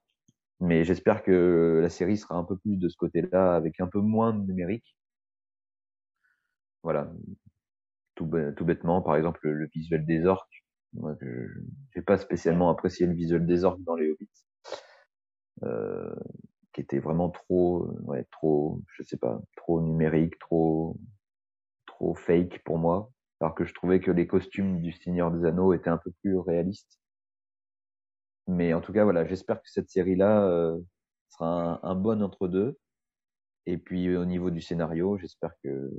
Mais j'espère que la série sera un peu plus de ce côté-là, avec un peu moins de numérique, voilà. Tout, bêtement, par exemple, le, visuel des orques. Moi, je n'ai pas spécialement apprécié le visuel des orques dans les. Euh, qui était vraiment trop, ouais, trop, je sais pas, trop numérique, trop, trop fake pour moi. Alors que je trouvais que les costumes du Seigneur des Anneaux étaient un peu plus réalistes. Mais en tout cas, voilà, j'espère que cette série-là euh, sera un, un, bon entre-deux. Et puis au niveau du scénario, j'espère que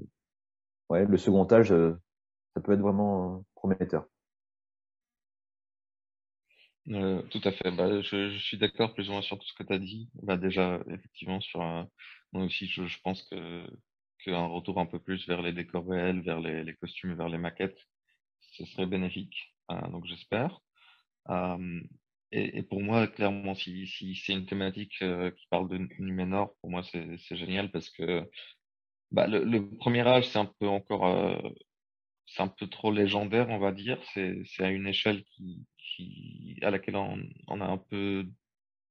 ouais, le second âge, euh, ça peut être vraiment prometteur. Euh, tout à fait. Bah, je, je, suis d'accord plus ou moins sur tout ce que tu as dit. Bah, déjà, effectivement, sur un... moi aussi, je, je pense que qu'un retour un peu plus vers les décors réels, vers les, les costumes, vers les maquettes, ce serait bénéfique. Euh, donc, j'espère. Euh, et, et, pour moi, clairement, si, si c'est une thématique euh, qui parle de Numénor, pour moi, c'est génial parce que bah, le, le, premier âge, c'est un peu encore, euh, c'est un peu trop légendaire, on va dire. C'est, c'est à une échelle qui, qui, à laquelle on, on a un peu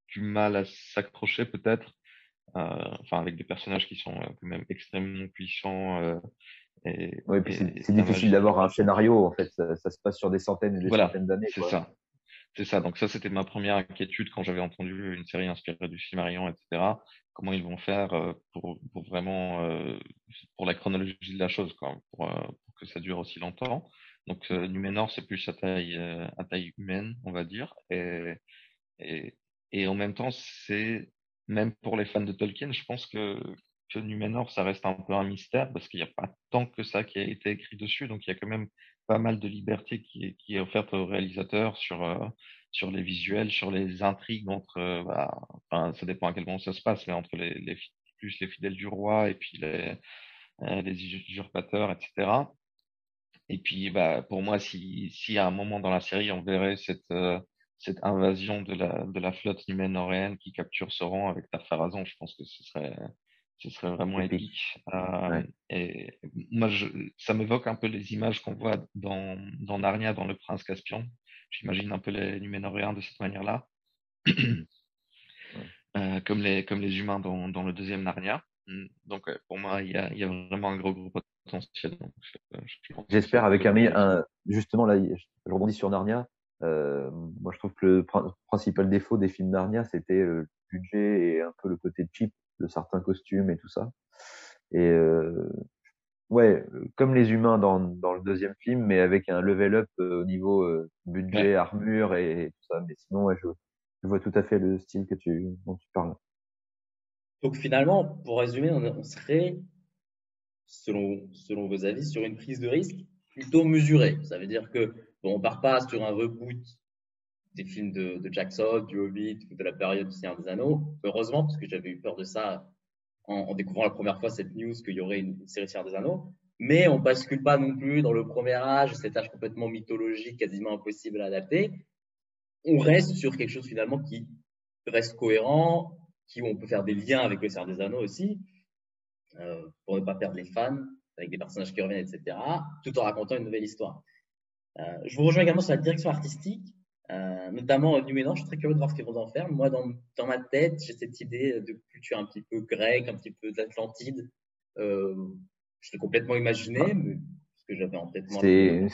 du mal à s'accrocher peut-être. Euh, enfin, avec des personnages qui sont quand même extrêmement puissants. Euh, et, oui, puis c'est, c'est difficile d'avoir un scénario en fait. Ça, ça, se passe sur des centaines et des voilà, centaines d'années. C'est ça. C'est ça. Donc ça, c'était ma première inquiétude quand j'avais entendu une série inspirée du Silmarillion, etc. Comment ils vont faire euh, pour, pour vraiment euh, pour la chronologie de la chose, quoi, euh, pour que ça dure aussi longtemps. Donc Numénor, c'est plus à taille à taille humaine, on va dire, et en même temps, c'est même pour les fans de Tolkien, je pense que que Numénor, ça reste un peu un mystère parce qu'il n'y a pas tant que ça qui a été écrit dessus. Donc, il y a quand même pas mal de liberté qui est, offerte au réalisateur sur, euh, sur les visuels, sur les intrigues entre, euh, bah, enfin, ça dépend à quel moment ça se passe, mais entre les, plus les fidèles du roi et puis euh, les usurpateurs, etc. Et puis, bah, pour moi, si, si à un moment dans la série, on verrait cette, euh, cette invasion de la, de la flotte numénoréenne qui capture Sauron avec Tarfarazon, je pense que ce serait, ce serait vraiment épique. Euh, ouais. Et moi, je, ça m'évoque un peu les images qu'on voit dans, dans Narnia, dans Le Prince Caspian. J'imagine un peu les Numénoréens de cette manière-là. euh, comme les comme les humains dans, dans le deuxième Narnia. Mm. Donc pour moi, il y a, il y a vraiment un gros gros potentiel. J'espère avec un, un, justement là, je rebondis sur Narnia. Euh, moi, je trouve que le principal défaut des films Narnia, c'était le budget et un peu le côté cheap de certains costumes et tout ça. Et euh, ouais, comme les humains dans, dans le deuxième film, mais avec un level up euh, au niveau euh, budget, armure et, tout ça. Mais sinon, ouais, je, je, vois tout à fait le style que tu, dont tu parles. Donc finalement, pour résumer, on, serait, selon, selon vos avis, sur une prise de risque plutôt mesurée. Ça veut dire que bon, on part pas sur un reboot des films de, de Jackson, du Hobbit de la période du Seigneur des Anneaux. Heureusement, parce que j'avais eu peur de ça en, découvrant la première fois cette news qu'il y aurait une, série Seigneur des Anneaux. Mais on bascule pas non plus dans le premier âge, cet âge complètement mythologique, quasiment impossible à adapter. On reste sur quelque chose finalement qui reste cohérent, qui où on peut faire des liens avec le Seigneur des Anneaux aussi, euh, pour ne pas perdre les fans, avec des personnages qui reviennent, etc., tout en racontant une nouvelle histoire. Euh, je vous rejoins également sur la direction artistique. Euh, notamment Numénor, je suis très curieux de voir ce qu'ils vont en faire. Moi, dans, dans ma tête, j'ai cette idée de culture un petit peu grecque, un petit peu d'Atlantide. Euh, je l'ai complètement imaginé, mais ce que j'avais en tête. C'est,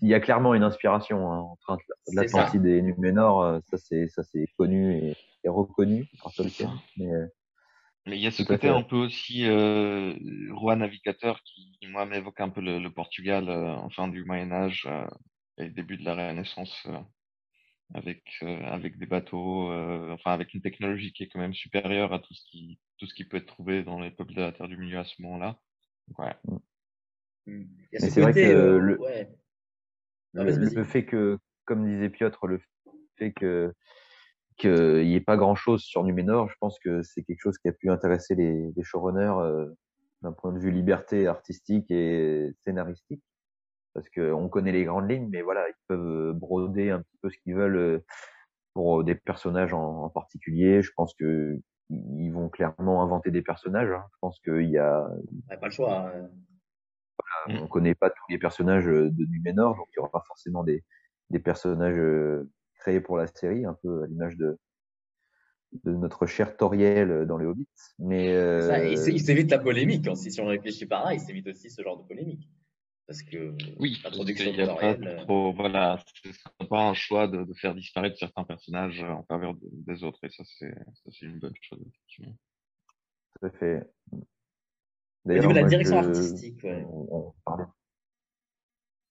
il y a clairement une inspiration hein, entre l'Atlantide et Numénor. Ça, c'est connu et, et, reconnu par Tolkien. Mais, euh, mais il y a ce côté un peu aussi euh, roi navigateur qui, moi, m'évoque un peu le, le Portugal euh, en fin du Moyen Âge et début de la Renaissance avec euh, avec des bateaux, euh, enfin avec une technologie qui est quand même supérieure à tout ce qui tout ce qui peut être trouvé dans les peuples de la Terre du Milieu à ce moment-là. Ouais. Mm. Mm. C'est vrai que euh, le, ouais. le, fait que, comme disait Piotr, le fait que qu'il n'y ait pas grand-chose sur Numénor, je pense que c'est quelque chose qui a pu intéresser les, les showrunners euh, d'un point de vue liberté artistique et scénaristique parce qu'on connaît les grandes lignes, mais voilà, ils peuvent euh, broder un petit peu ce qu'ils veulent euh, pour des personnages en, particulier. Je pense que ils vont clairement inventer des personnages. Hein. Je pense qu'il y a. pas le choix. Hein. Voilà, mm. on connaît pas tous les personnages de Numénor, donc il y aura pas forcément des, des personnages créés pour la série, un peu à l'image de, de notre cher Toriel dans les Hobbits. Mais euh... il s'évite la polémique. Hein. Si on réfléchit par là, il s'évite aussi ce genre de polémique. Parce que oui, il y a pas trop, euh, voilà, c'est pas un choix de, de, faire disparaître certains personnages en faveur des autres, et ça c'est, une bonne chose effectivement. Tout à fait. Au niveau de la direction artistique, ouais. on, parlait, on,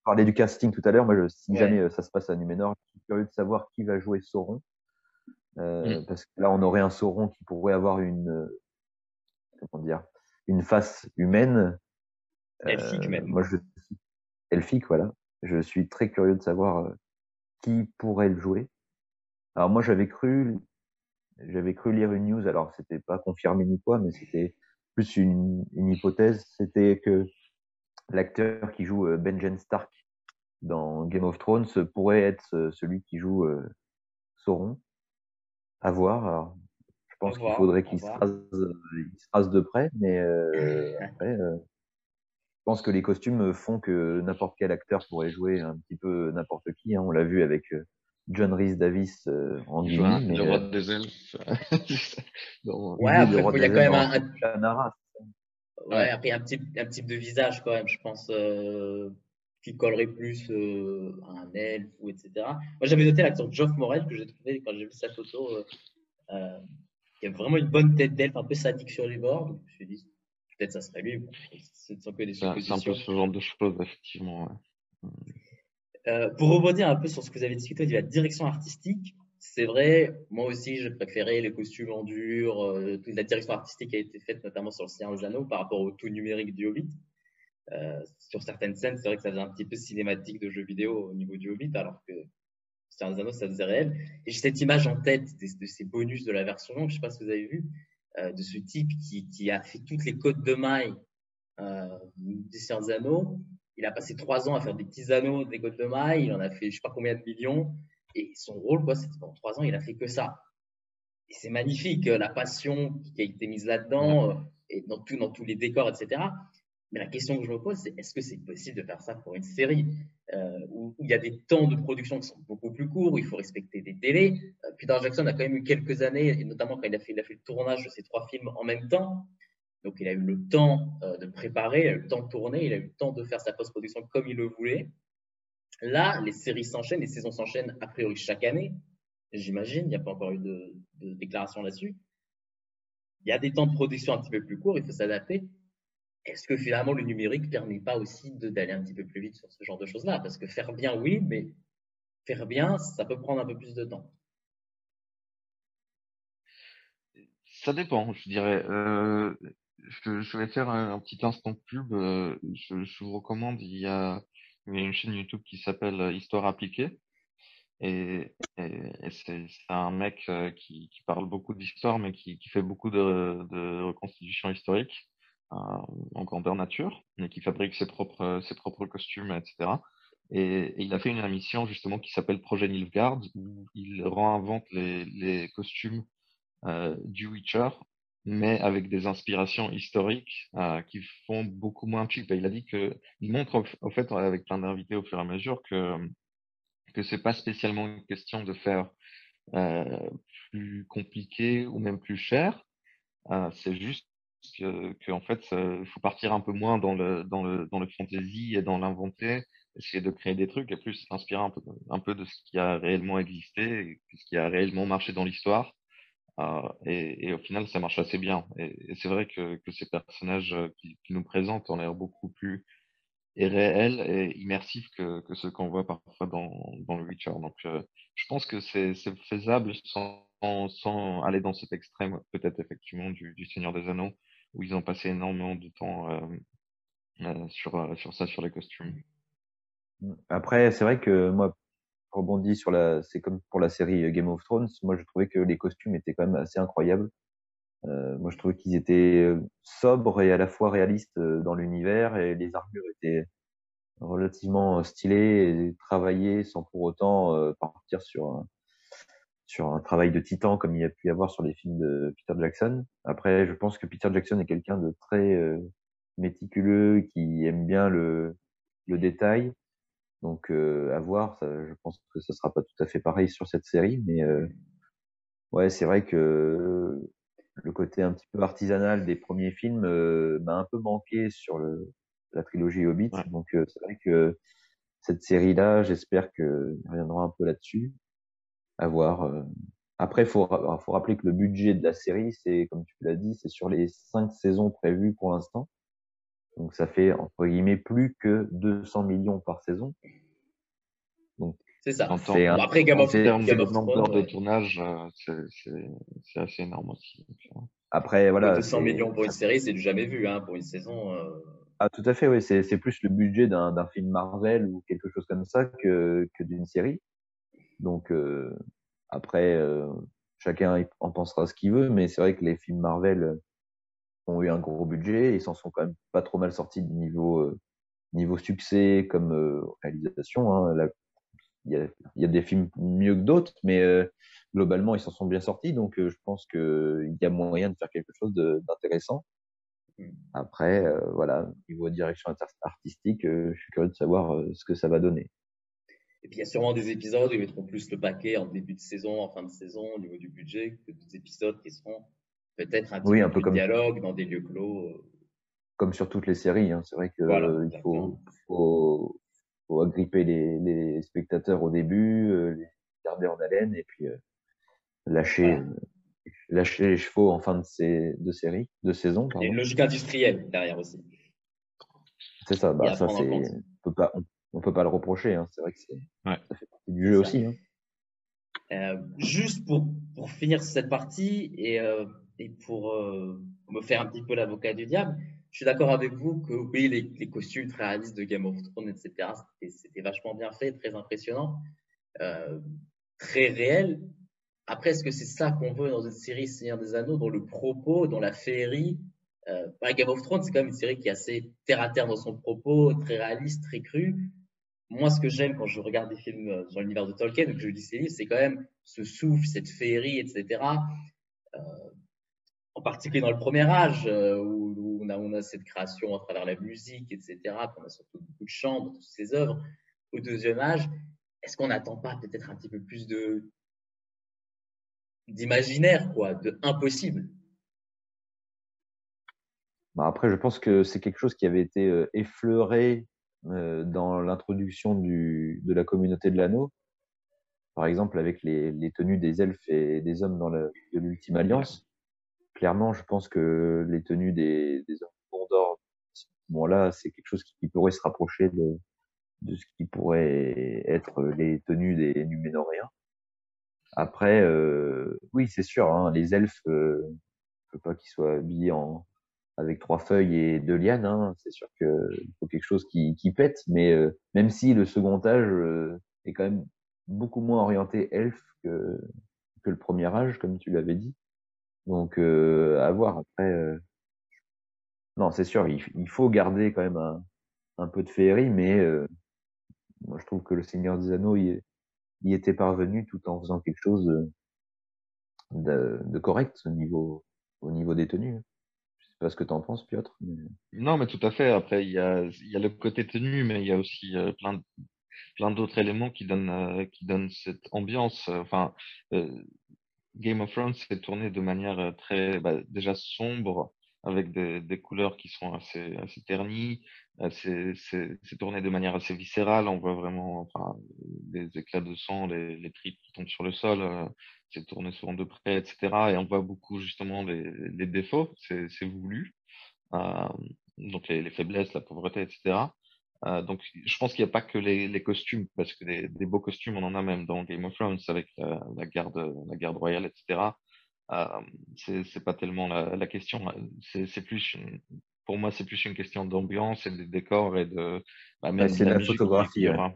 parlait, du casting tout à l'heure. Moi, je, si jamais euh, ça se passe à Numénor, je suis curieux de savoir qui va jouer Sauron, euh, mm. parce que là, on aurait un Sauron qui pourrait avoir une, euh, comment dire, une face humaine Elfique même. Moi, je elfique, voilà. Je suis très curieux de savoir euh, qui pourrait le jouer. Alors moi, j'avais cru, j'avais cru lire une news. Alors c'était pas confirmé ni quoi, mais c'était plus une, une hypothèse. C'était que l'acteur qui joue euh, Benjen Stark dans Game of Thrones pourrait être euh, celui qui joue Sauron. À voir. Alors, je pense qu'il faudrait qu'il se, se, rase de près, mais euh, après, je pense que les costumes font que n'importe quel acteur pourrait jouer un petit peu n'importe qui. Hein. On l'a vu avec euh, John Rhys Davis euh, en. Mais, le roi des elfes. ouais, après, il y a quand même un, Ouais, après, un type, un type de visage quand même, je pense, euh, qui collerait plus euh, à un elfe ou etc. Moi, j'avais noté l'acteur Geoff Morel que j'ai trouvé quand j'ai vu sa photo, euh, euh, qui a vraiment une bonne tête d'elfe, un peu sadique sur les bords. Donc, je me suis dit, peut-être ça serait lui. C'est un peu des suppositions. C'est un peu ce genre de choses, effectivement. Pour rebondir un peu sur ce que vous avez discuté de la direction artistique, c'est vrai, moi aussi, j'ai préféré les costumes en dur, euh, toute la direction artistique a été faite notamment sur le Seigneur des Anneaux par rapport au tout numérique du Hobbit. Euh, sur certaines scènes, c'est vrai que ça faisait un petit peu cinématique de jeu vidéo au niveau du Hobbit, alors que Seigneur des Anneaux, ça faisait réel. Et j'ai cette image en tête de, ces bonus de la version longue, je sais pas si vous avez vu, euh, de ce type qui, a fait toutes les côtes de mailles euh, des Seigneurs Anneaux. Il a passé trois ans à faire des petits anneaux des côtes de mailles. Il en a fait je sais pas combien de millions. Et son rôle, quoi, c'était pendant trois ans, il a fait que ça. Et c'est magnifique, la passion qui a été mise là-dedans, euh, et dans, tout, dans tous les décors, etc. Mais la question que je me pose, c'est est-ce que c'est possible de faire ça pour une série euh, où, il y a des temps de production qui sont beaucoup plus courts, où il faut respecter des délais? Euh, Peter Jackson a quand même eu quelques années, et notamment quand il a fait, il a fait le tournage de ces trois films en même temps. Donc il a eu le temps euh, de préparer, il a eu le temps de tourner, il a eu le temps de faire sa post-production comme il le voulait. Là, les séries s'enchaînent, les saisons s'enchaînent a priori chaque année, j'imagine, il n'y a pas encore eu de, déclaration là-dessus. Il y a des temps de production un petit peu plus courts, il faut s'adapter est-ce que finalement le numérique ne permet pas aussi d'aller un petit peu plus vite sur ce genre de choses-là? Parce que faire bien, oui, mais faire bien, ça peut prendre un peu plus de temps. Ça dépend, je dirais. Euh, je, vais faire un, petit instant pub. Euh, je, vous recommande, il y a, une chaîne YouTube qui s'appelle Histoire appliquée. Et, c'est un mec euh, qui, parle beaucoup d'histoire, mais qui, fait beaucoup de, de reconstitution historique en grandeur nature, et qui fabrique ses propres, ses propres costumes, etc. Et, il a fait une émission justement qui s'appelle Projet Nilfgaard, où il réinvente les, les costumes euh, du Witcher, mais avec des inspirations historiques euh, qui font beaucoup moins cheap. Et il a dit que, il montre au fait avec plein d'invités au fur et à mesure que que c'est pas spécialement une question de faire euh, plus compliqué ou même plus cher. Euh, c'est juste que, que, fait, il faut partir un peu moins dans le, dans le, dans le fantasy et dans l'inventer, essayer de créer des trucs et plus s'inspirer un peu, un peu de ce qui a réellement existé, et ce qui a réellement marché dans l'histoire. Euh, et, au final, ça marche assez bien. Et, c'est vrai que, ces personnages euh, qui, nous présentent ont l'air beaucoup plus réels et immersifs que, que ceux qu'on voit parfois dans, le Witcher. Donc, euh, je pense que c'est faisable sans, aller dans cet extrême, peut-être effectivement, du, Seigneur des Anneaux, où ils ont passé énormément de temps euh, sur, sur ça, sur les costumes. Après, c'est vrai que moi, rebondis sur la, c'est comme pour la série Game of Thrones. Moi, je trouvais que les costumes étaient quand même assez incroyables. Euh, moi, je trouvais qu'ils étaient sobres et à la fois réalistes dans l'univers et les armures étaient relativement stylées et travaillées sans pour autant euh, partir sur sur un travail de titan comme il y a pu y avoir sur les films de Peter Jackson. Après, je pense que Peter Jackson est quelqu'un de très euh, méticuleux, qui aime bien le, le détail. Donc, euh, à voir. je pense que ce sera pas tout à fait pareil sur cette série, mais euh, ouais, c'est vrai que le côté un petit peu artisanal des premiers films m'a un peu manqué sur le, la trilogie Hobbit. Donc, c'est vrai que cette série-là, j'espère que reviendra un peu là-dessus à voir. Euh. Après, faut, faut rappeler que le budget de la série, c'est, comme tu l'as dit, c'est sur les cinq saisons prévues pour l'instant. Donc, ça fait, entre guillemets, plus que 200 millions par saison. Donc, c'est ça. après, Game of, Game de tournage, euh, c'est assez énorme aussi. Euh. Après, voilà. 200 millions pour une série, c'est du jamais vu, hein, pour une saison. Ah, tout à fait, oui. C'est plus le budget d'un film Marvel ou quelque chose comme ça que, que d'une série. Donc euh, après, euh, chacun en pensera ce qu'il veut, mais c'est vrai que les films Marvel euh, ont eu un gros budget, ils s'en sont quand même pas trop mal sortis de niveau niveau succès comme réalisation. Hein, il y, a, des films mieux que d'autres, mais globalement, ils s'en sont bien sortis. Donc, je pense qu'il y a moyen de faire quelque chose d'intéressant. Après, voilà, niveau direction artistique, je suis curieux de savoir ce que ça va donner. Et puis il y a sûrement des épisodes où ils mettront plus le paquet en début de saison, en fin de saison, au niveau du budget, que des épisodes qui seront peut-être un, oui, un peu comme dialogue dans des lieux clos. Euh. Comme sur toutes les séries, hein. c'est vrai qu'il euh, faut, faut, faut, agripper les, les, spectateurs au début, euh, les garder en haleine et puis lâcher, lâcher les chevaux en fin de, ces, de série, de saison. Il y a une logique industrielle derrière aussi. C'est ça, bah, ça c'est, on peut pas, on peut pas le reprocher. Hein. C'est vrai que c'est, ça fait partie du jeu aussi. Hein. Euh, juste pour, pour finir cette partie et, euh, et pour euh, me faire un petit peu l'avocat du diable, je suis d'accord avec vous que oui, les, les, costumes très réalistes de Game of Thrones, etc., c'était vachement bien fait, très impressionnant, euh, très réel. Après, est-ce que c'est ça qu'on veut dans une série Seigneur des Anneaux, dans le propos, dans la féerie? Euh, bah, Game of Thrones, c'est quand même une série qui est assez terre à terre dans son propos, très réaliste, très cru moi, ce que j'aime quand je regarde des films dans l'univers de Tolkien ou que je lis ses livres, c'est quand même ce souffle, cette féerie, etc. en particulier dans le premier âge, euh, où, on a, on a cette création à travers la musique, etc., qu'on a surtout beaucoup de chants dans toutes ces œuvres, au deuxième âge, est-ce qu'on n'attend pas peut-être un petit peu plus de d'imaginaire, quoi, de impossible? Bah Après, je pense que c'est quelque chose qui avait été euh, effleuré euh, dans l'introduction de la communauté de l'anneau. Par exemple, avec les, les, tenues des elfes et des hommes dans de l'Ultime Alliance. Clairement, je pense que les tenues des, hommes Gondor, bon là, c'est quelque chose qui pourrait se rapprocher de, ce qui pourrait être les tenues des Numénoréens. Après, euh, oui, c'est sûr, hein, les elfes, euh, ne pas qu'ils soient habillés avec trois feuilles et deux lianes. Hein, c'est sûr qu'il faut quelque chose qui, pète, mais euh, même si le second âge euh, est quand même beaucoup moins orienté elfe que le premier âge, comme tu l'avais dit. Donc, euh, à voir après. Euh, non, c'est sûr, il, faut garder quand même un, peu de féerie, mais moi, je trouve que le Seigneur des Anneaux y, était parvenu tout en faisant quelque chose de, correct au niveau, au niveau des tenues. Je sais pas ce que tu en penses, Piotr. Non, mais tout à fait. Après, il y a, le côté tenue, mais il y a aussi euh, plein, d'autres éléments qui donnent, euh, cette ambiance. Enfin, euh, Game of Thrones s'est tourné de manière euh, très, bah, déjà sombre, avec des, des couleurs qui sont assez, assez ternies. Euh, c'est tourné de manière assez viscérale. On voit vraiment enfin, des éclats de sang, les, les tripes qui tombent sur le sol. Euh, c'est tourné souvent de près, etc. Et on voit beaucoup justement les, les défauts. C'est voulu. Euh, donc les, les, faiblesses, la pauvreté, etc. Euh, donc je pense qu'il n'y a pas que les, les, costumes, parce que des, des, beaux costumes, on en a même dans Game of Thrones avec la, la garde, la garde royale, etc. Euh, c'est pas tellement la, la question. C'est plus une, pour moi, c'est plus une question d'ambiance et de décor et de bah, même c'est la, la photographie. Ouais.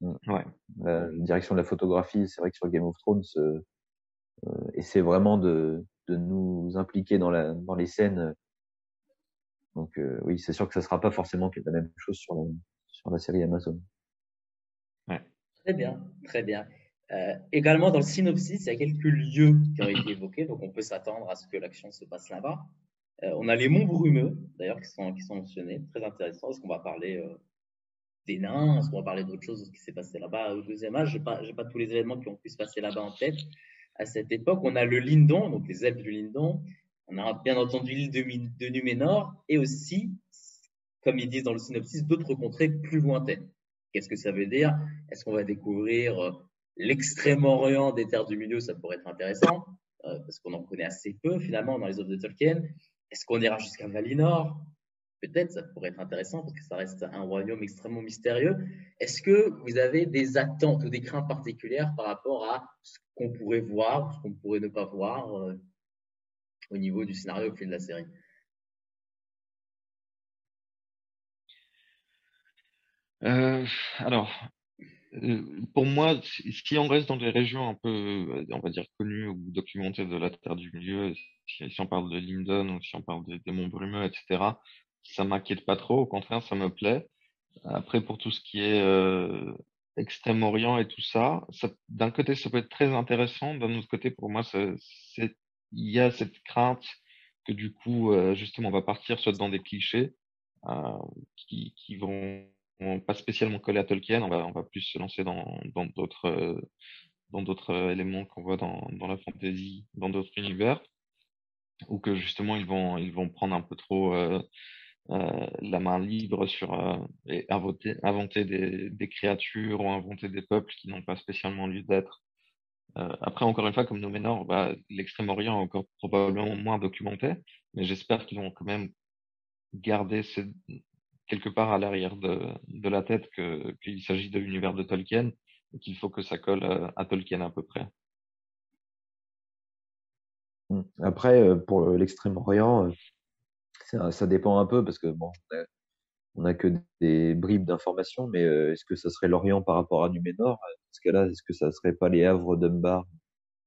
Mm. ouais. La direction de la photographie, c'est vrai que sur Game of Thrones, euh, euh, et c'est vraiment de, de nous impliquer dans, la, dans les scènes. Donc euh, oui, c'est sûr que ça sera pas forcément la même chose sur la, sur la série Amazon. Ouais. Très bien, très bien. Euh, également, dans le synopsis, il y a quelques lieux qui ont été évoqués, donc on peut s'attendre à ce que l'action se passe là-bas. Euh, on a les monts brumeux, d'ailleurs, qui sont, qui sont mentionnés, très intéressant. Est-ce qu'on va parler euh, des nains? Est-ce qu'on va parler d'autre chose, de ce qui s'est passé là-bas? Au deuxième âge Je n'ai pas, pas tous les événements qui ont pu se passer là-bas en tête. À cette époque, on a le Lindon, donc les elfes du Lindon. On a bien entendu l'île de, de Numénor et aussi, comme ils disent dans le synopsis, d'autres contrées plus lointaines. Qu'est-ce que ça veut dire? Est-ce qu'on va découvrir euh, l'extrême-orient des terres du milieu? Ça pourrait être intéressant, euh, parce qu'on en connaît assez peu finalement dans les œuvres de Tolkien. Est-ce qu'on ira jusqu'à Valinor? Peut-être, ça pourrait être intéressant parce que ça reste un royaume extrêmement mystérieux. Est-ce que vous avez des attentes ou des craintes particulières par rapport à ce qu'on pourrait voir, ce qu'on pourrait ne pas voir euh, au niveau du scénario au fil de la série euh, Alors, euh, pour moi, si on reste dans des régions un peu, on va dire, connues ou documentées de la Terre du Milieu, si, on parle de Lindon ou si on parle des, des monts brumeux, etc., ça m'inquiète pas trop. Au contraire, ça me plaît. Après, pour tout ce qui est euh, Extrême-Orient et tout ça d'un côté, ça peut être très intéressant. D'un autre côté, pour moi, c'est, il y a cette crainte que du coup, euh, justement, on va partir soit dans des clichés euh, qui, qui vont pas spécialement coller à Tolkien. On va, plus se lancer dans, dans d'autres, dans d'autres éléments qu'on voit dans, dans la fantasy, dans d'autres univers ou que justement ils vont ils vont prendre un peu trop euh, euh, la main libre sur euh, et inventer, inventer des, des, créatures ou inventer des peuples qui n'ont pas spécialement lieu d'être. Euh, après, encore une fois, comme Noménor, bah, l'extrême-orient est encore probablement moins documenté, mais j'espère qu'ils vont quand même garder quelque part à l'arrière de, la tête qu'il s'agit de l'univers de Tolkien et qu'il faut que ça colle à, à Tolkien à peu près. Mmh. Après, euh, pour l'extrême-orient, euh, ça, ça, dépend un peu parce que bon, on a, que des bribes d'informations, mais euh, est-ce que ça serait l'Orient par rapport à Numénor Dans ce cas-là, est-ce que ça serait pas les Havres d'Umbar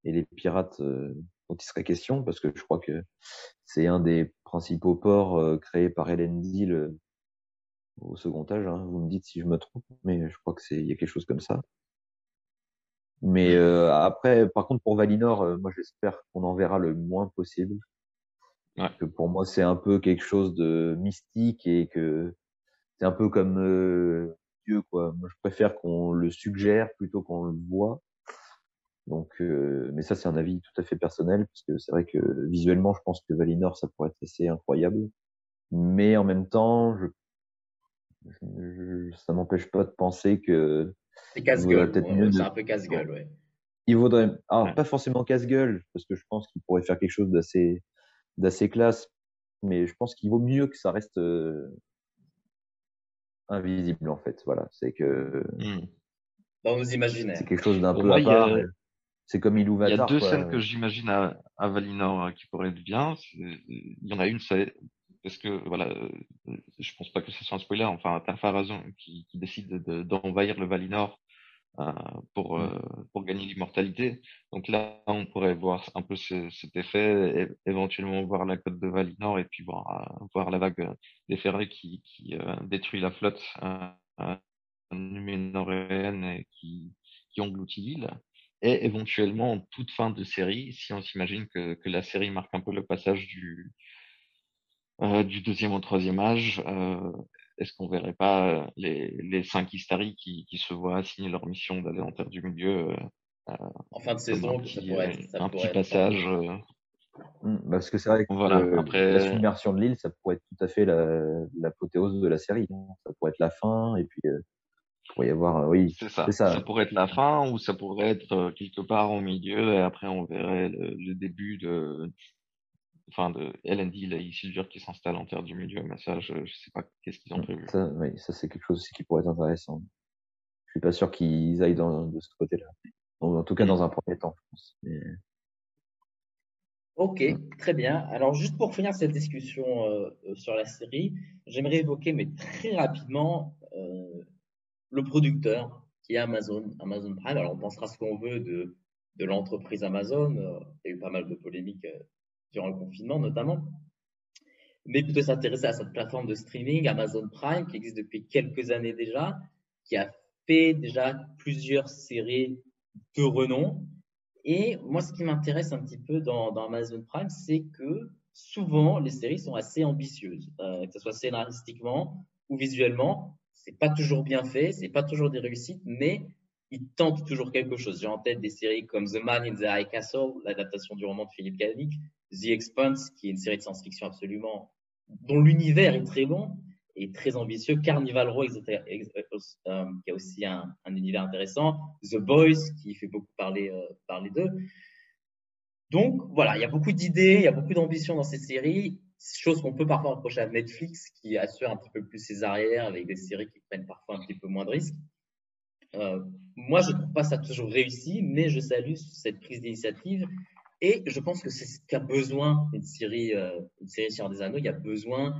et les pirates dont il serait question? Parce que je crois que c'est un des principaux ports créés par Elendil au second âge. Hein. Vous me dites si je me trompe, mais je crois que c'est il y a quelque chose comme ça. Mais euh, après, par contre, pour Valinor, euh, moi j'espère qu'on en verra le moins possible. Que pour moi, c'est un peu quelque chose de mystique et que c'est un peu comme euh, Dieu, quoi. Moi, je préfère qu'on le suggère plutôt qu'on le voit. Donc, euh, mais ça, c'est un avis tout à fait personnel, parce que c'est vrai que visuellement, je pense que Valinor, ça pourrait être assez incroyable. Mais en même temps, je, je, ça m'empêche pas de penser que c'est casse-gueule. c'est un peu casse-gueule, ouais. Il vaudrait, alors pas forcément casse-gueule, parce que je pense qu'il pourrait faire quelque chose d'assez, d'assez classe, mais je pense qu'il vaut mieux que ça reste euh, invisible en fait. Voilà, c'est que. Mmh. Dans nos imaginaires. C'est quelque chose d'un peu à part. C'est comme Ilúvatar. Il y a deux scènes que j'imagine à, à, Valinor euh, qui pourraient être bien. Il y en a une, c'est parce que voilà, euh, je pense pas que ce soit un spoiler. Enfin, Tafarazon qui, qui décide d'envahir le Valinor euh, pour mmh. euh, pour gagner l'immortalité. Donc là, on pourrait voir un peu ce, cet effet, et, éventuellement voir la côte de Valinor et puis voir voir la vague des ferrés qui qui détruit la flotte numénoréenne et qui qui engloutit l'île. Et éventuellement, en toute fin de série, si on s'imagine que, que la série marque un peu le passage du, euh, du deuxième au troisième âge, euh, est-ce qu'on verrait pas euh, les, les cinq Istari qui, qui se voient assigner leur mission d'aller en Terre du Milieu euh, en fin de saison, un petit, pourrait être, ça un petit passage mmh, Parce que c'est vrai que voilà, après... la submersion de l'île, ça pourrait être tout à fait l'apothéose la, de la série. Hein. Ça pourrait être la fin, et puis euh, il pourrait y avoir, oui, c'est ça. ça. ça. pourrait être la fin, ou ça pourrait être quelque part au milieu, et après on verrait le, le début de, enfin de LND, la Isildur qui s'installe en terre du milieu, mais ça, je, je sais pas qu'est-ce qu'ils ont prévu. Ça, oui, ça c'est quelque chose aussi qui pourrait être intéressant. Je suis pas sûr qu'ils aillent dans, de ce côté-là. En tout cas, dans un premier temps, je pense. Mais... Ok, très bien. Alors, juste pour finir cette discussion euh, sur la série, j'aimerais évoquer, mais très rapidement, euh, le producteur qui est Amazon, Amazon Prime. Alors, on pensera ce qu'on veut de, de l'entreprise Amazon. Euh, il y a eu pas mal de polémiques euh, durant le confinement notamment, mais plutôt s'intéresser à cette plateforme de streaming, Amazon Prime, qui existe depuis quelques années déjà, qui a fait déjà plusieurs séries de renom. Et moi, ce qui m'intéresse un petit peu dans, Amazon Prime, c'est que souvent, les séries sont assez ambitieuses, euh, que ce soit scénaristiquement ou visuellement. C'est pas toujours bien fait, c'est pas toujours des réussites, mais ils tentent toujours quelque chose. J'ai en tête des séries comme The Man in the High Castle, l'adaptation du roman de Philippe K. The Expanse, qui est une série de science-fiction absolument, dont l'univers est très bon et très ambitieux. Carnival Row, etc., euh, qui a aussi un, un, univers intéressant. The Boys, qui fait beaucoup parler, euh, d'eux. Donc, voilà, il y a beaucoup d'idées, il y a beaucoup d'ambition dans ces séries. Chose qu'on peut parfois reprocher à Netflix, qui assure un petit peu plus ses arrières avec des séries qui prennent parfois un petit peu moins de risques. Euh, moi, je ne trouve pas ça toujours réussi, mais je salue cette prise d'initiative et je pense que c'est ce qu'a besoin une série, euh, une série sur des Anneaux. Il y a besoin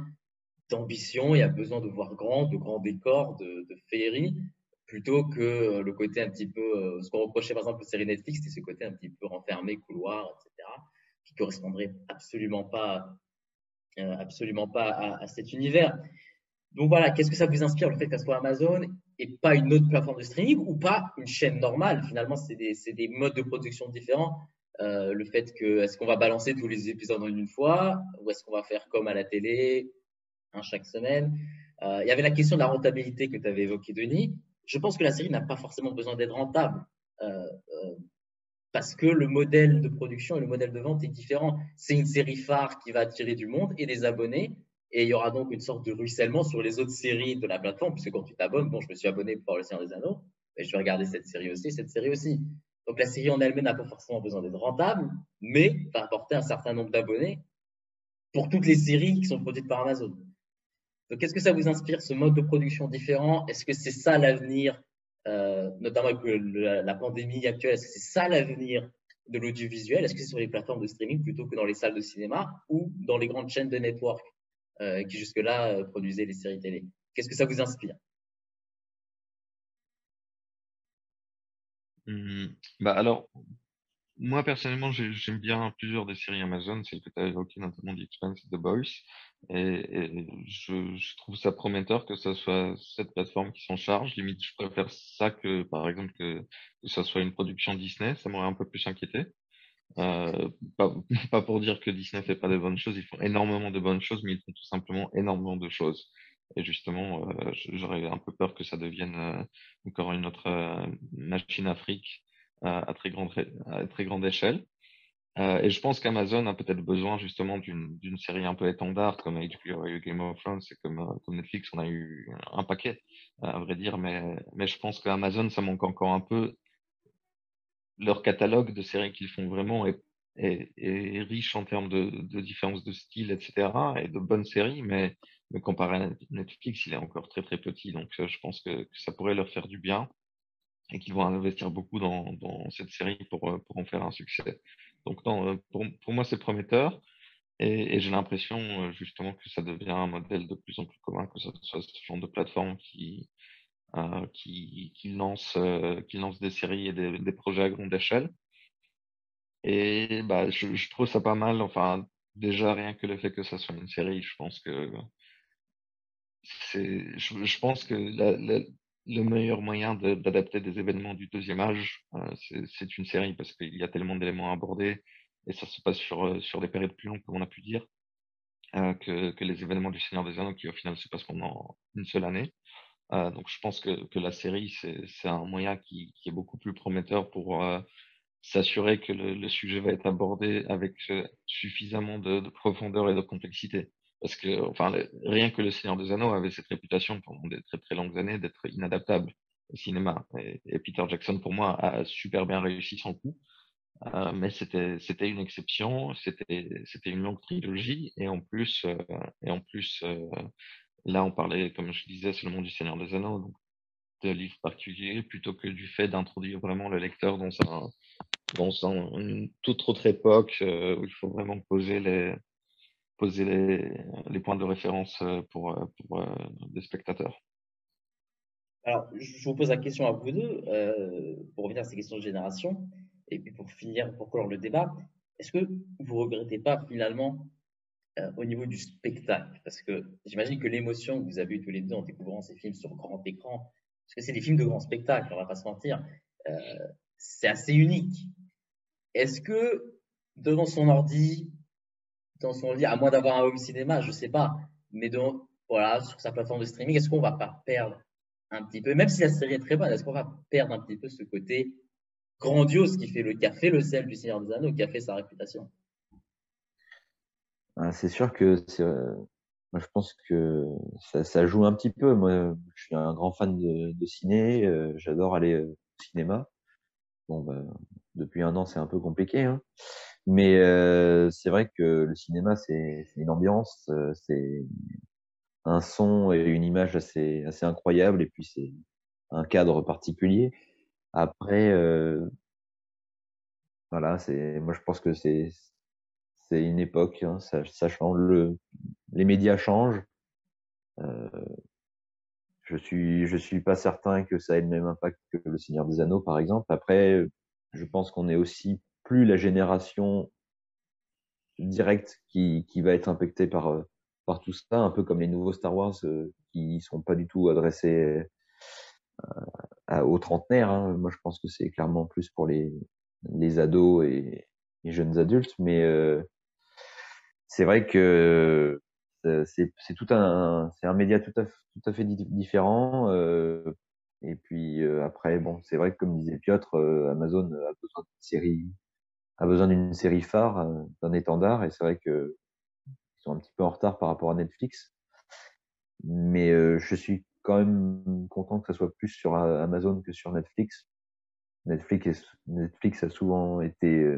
d'ambition, il y a besoin de voir grand, de grands décors, de, de féerie, plutôt que euh, le côté un petit peu, euh, ce qu'on reprochait par exemple aux séries Netflix, c'était ce côté un petit peu renfermé, couloir, etc., qui correspondrait absolument pas, absolument pas à, à, cet univers. Donc voilà, qu'est-ce que ça vous inspire le fait que ce soit Amazon? Et pas une autre plateforme de streaming ou pas une chaîne normale Finalement, c'est des, des modes de production différents. Euh, le fait que est-ce qu'on va balancer tous les épisodes en une fois? Ou est-ce qu'on va faire comme à la télé, chaque semaine? Euh, il y avait la question de la rentabilité que tu avais évoquée, Denis. Je pense que la série n'a pas forcément besoin d'être rentable euh, parce que le modèle de production et le modèle de vente est différent. C'est une série phare qui va attirer du monde et des abonnés. Et il y aura donc une sorte de ruissellement sur les autres séries de la plateforme, puisque quand tu t'abonnes, bon, je me suis abonné pour Le Seigneur des Anneaux, et je vais regarder cette série aussi, cette série aussi. Donc la série en elle-même n'a pas forcément besoin d'être rentable, mais va apporter un certain nombre d'abonnés pour toutes les séries qui sont produites par Amazon. Donc qu'est-ce que ça vous inspire, ce mode de production différent? Est-ce que c'est ça l'avenir, euh, notamment avec la, pandémie actuelle Est-ce que c'est ça l'avenir de l'audiovisuel? Est-ce que c'est sur les plateformes de streaming plutôt que dans les salles de cinéma ou dans les grandes chaînes de network? Qui jusque-là euh, produisaient les séries télé Qu'est-ce que ça vous inspire? Mmh, bah alors, moi personnellement, j'aime bien plusieurs des séries Amazon, celles que tu as évoquées, notamment The Expanse The Boys, et, je, trouve ça prometteur que ça soit cette plateforme qui s'en charge. Limite, je préfère ça que, par exemple, que, que soit une production Disney, ça m'aurait un peu plus inquiété. Euh, pas, pour dire que Disney fait pas de bonnes choses, ils font énormément de bonnes choses, mais ils font tout simplement énormément de choses. Et justement, euh, j'aurais un peu peur que ça devienne euh, encore une autre machine Afrique à très grande échelle. et je pense qu'Amazon a peut-être besoin justement d'une série un peu étendard comme HBO eu Game of Thrones et comme, Netflix on a eu un paquet à vrai dire, mais je pense qu'Amazon ça manque encore un peu leur catalogue de séries qu'ils font vraiment est, est, riche en termes de, de différences de style, etc. et de bonnes séries, mais, mais comparé à Netflix, il est encore très très petit. Donc euh, je pense que, ça pourrait leur faire du bien et qu'ils vont investir beaucoup dans, dans cette série pour, euh, pour en faire un succès. Donc non, euh, pour, pour moi c'est prometteur. Et, et j'ai l'impression justement que ça devient un modèle de plus en plus commun, que ce soit ce genre de plateforme qui, euh, qui, lance, euh, qui lance des séries et des, projets à grande échelle. Et bah, je, trouve ça pas mal. Enfin, déjà, rien que le fait que ça soit une série, je pense que c'est, je, pense que le meilleur moyen d'adapter des événements du deuxième âge, euh, c'est une série parce qu'il y a tellement d'éléments à aborder et ça se passe sur, euh, sur des périodes plus longues, comme on a pu dire, que, que les événements du Seigneur des Anneaux qui au final se passent pendant une seule année. Euh, donc je pense que, la série, c'est un moyen qui, est beaucoup plus prometteur pour euh, s'assurer que le, sujet va être abordé avec euh, suffisamment de, de, profondeur et de complexité. Parce que, enfin, rien que le Seigneur des Anneaux avait cette réputation pendant des très très longues années d'être inadaptable au cinéma. Et, et, Peter Jackson, pour moi, a super bien réussi son coup. Mais c'était une exception, c'était une longue trilogie et en plus Là, on parlait, comme je disais, seulement du Seigneur des Anneaux, de livres particuliers, plutôt que du fait d'introduire vraiment le lecteur dans, un, dans une toute autre époque euh, où il faut vraiment poser les, les, les points de référence euh, pour, pour euh, spectateurs. Alors, je vous pose la question à vous deux, pour revenir à ces questions de génération, et puis pour finir, pour clore le débat, est-ce que vous regrettez pas finalement euh, au niveau du spectacle Parce que j'imagine que l'émotion que vous avez eue tous les deux en découvrant ces films sur grand écran, parce que c'est des films de grand spectacle, on va pas se mentir, euh, c'est assez unique. Est-ce que devant son ordi, dans son lit, à moins d'avoir un home cinéma, je sais pas, mais voilà, sur sa plateforme de streaming, est-ce qu'on va pas perdre un petit peu, même si la série est très bonne, est-ce qu'on va perdre un petit peu ce côté grandiose qui fait le, fait le sel du Seigneur des Anneaux, qui a fait sa réputation? C'est sûr que euh, moi je pense que ça, joue un petit peu. Moi, je suis un grand fan de, ciné. Euh, j'adore aller euh, au cinéma. Bon, bah, depuis un an, c'est un peu compliqué, hein. mais c'est vrai que le cinéma, c'est une ambiance, c'est un son et une image assez assez incroyable, et puis c'est un cadre particulier. Après, voilà, c'est moi je pense que c'est c'est une époque, hein, ça, change. Le, les médias changent. Euh, je suis, je suis pas certain que ça ait le même impact que Le Seigneur des Anneaux, par exemple. Après, je pense qu'on est aussi plus la génération directe qui, qui va être impactée par, par tout ça, un peu comme les nouveaux Star Wars euh, qui sont pas du tout adressés euh, aux trentenaires. Hein. Moi, je pense que c'est clairement plus pour les, les ados et les jeunes adultes, mais euh, c'est vrai que euh, c'est tout un c'est un média tout à tout à fait différent euh, et puis euh, après bon c'est vrai que comme disait Piotr euh, Amazon a besoin d'une série a besoin d'une série phare euh, d'un étendard et c'est vrai que ils sont un petit peu en retard par rapport à Netflix. Mais je suis quand même content que ça soit plus sur Amazon que sur Netflix. Netflix Netflix a souvent été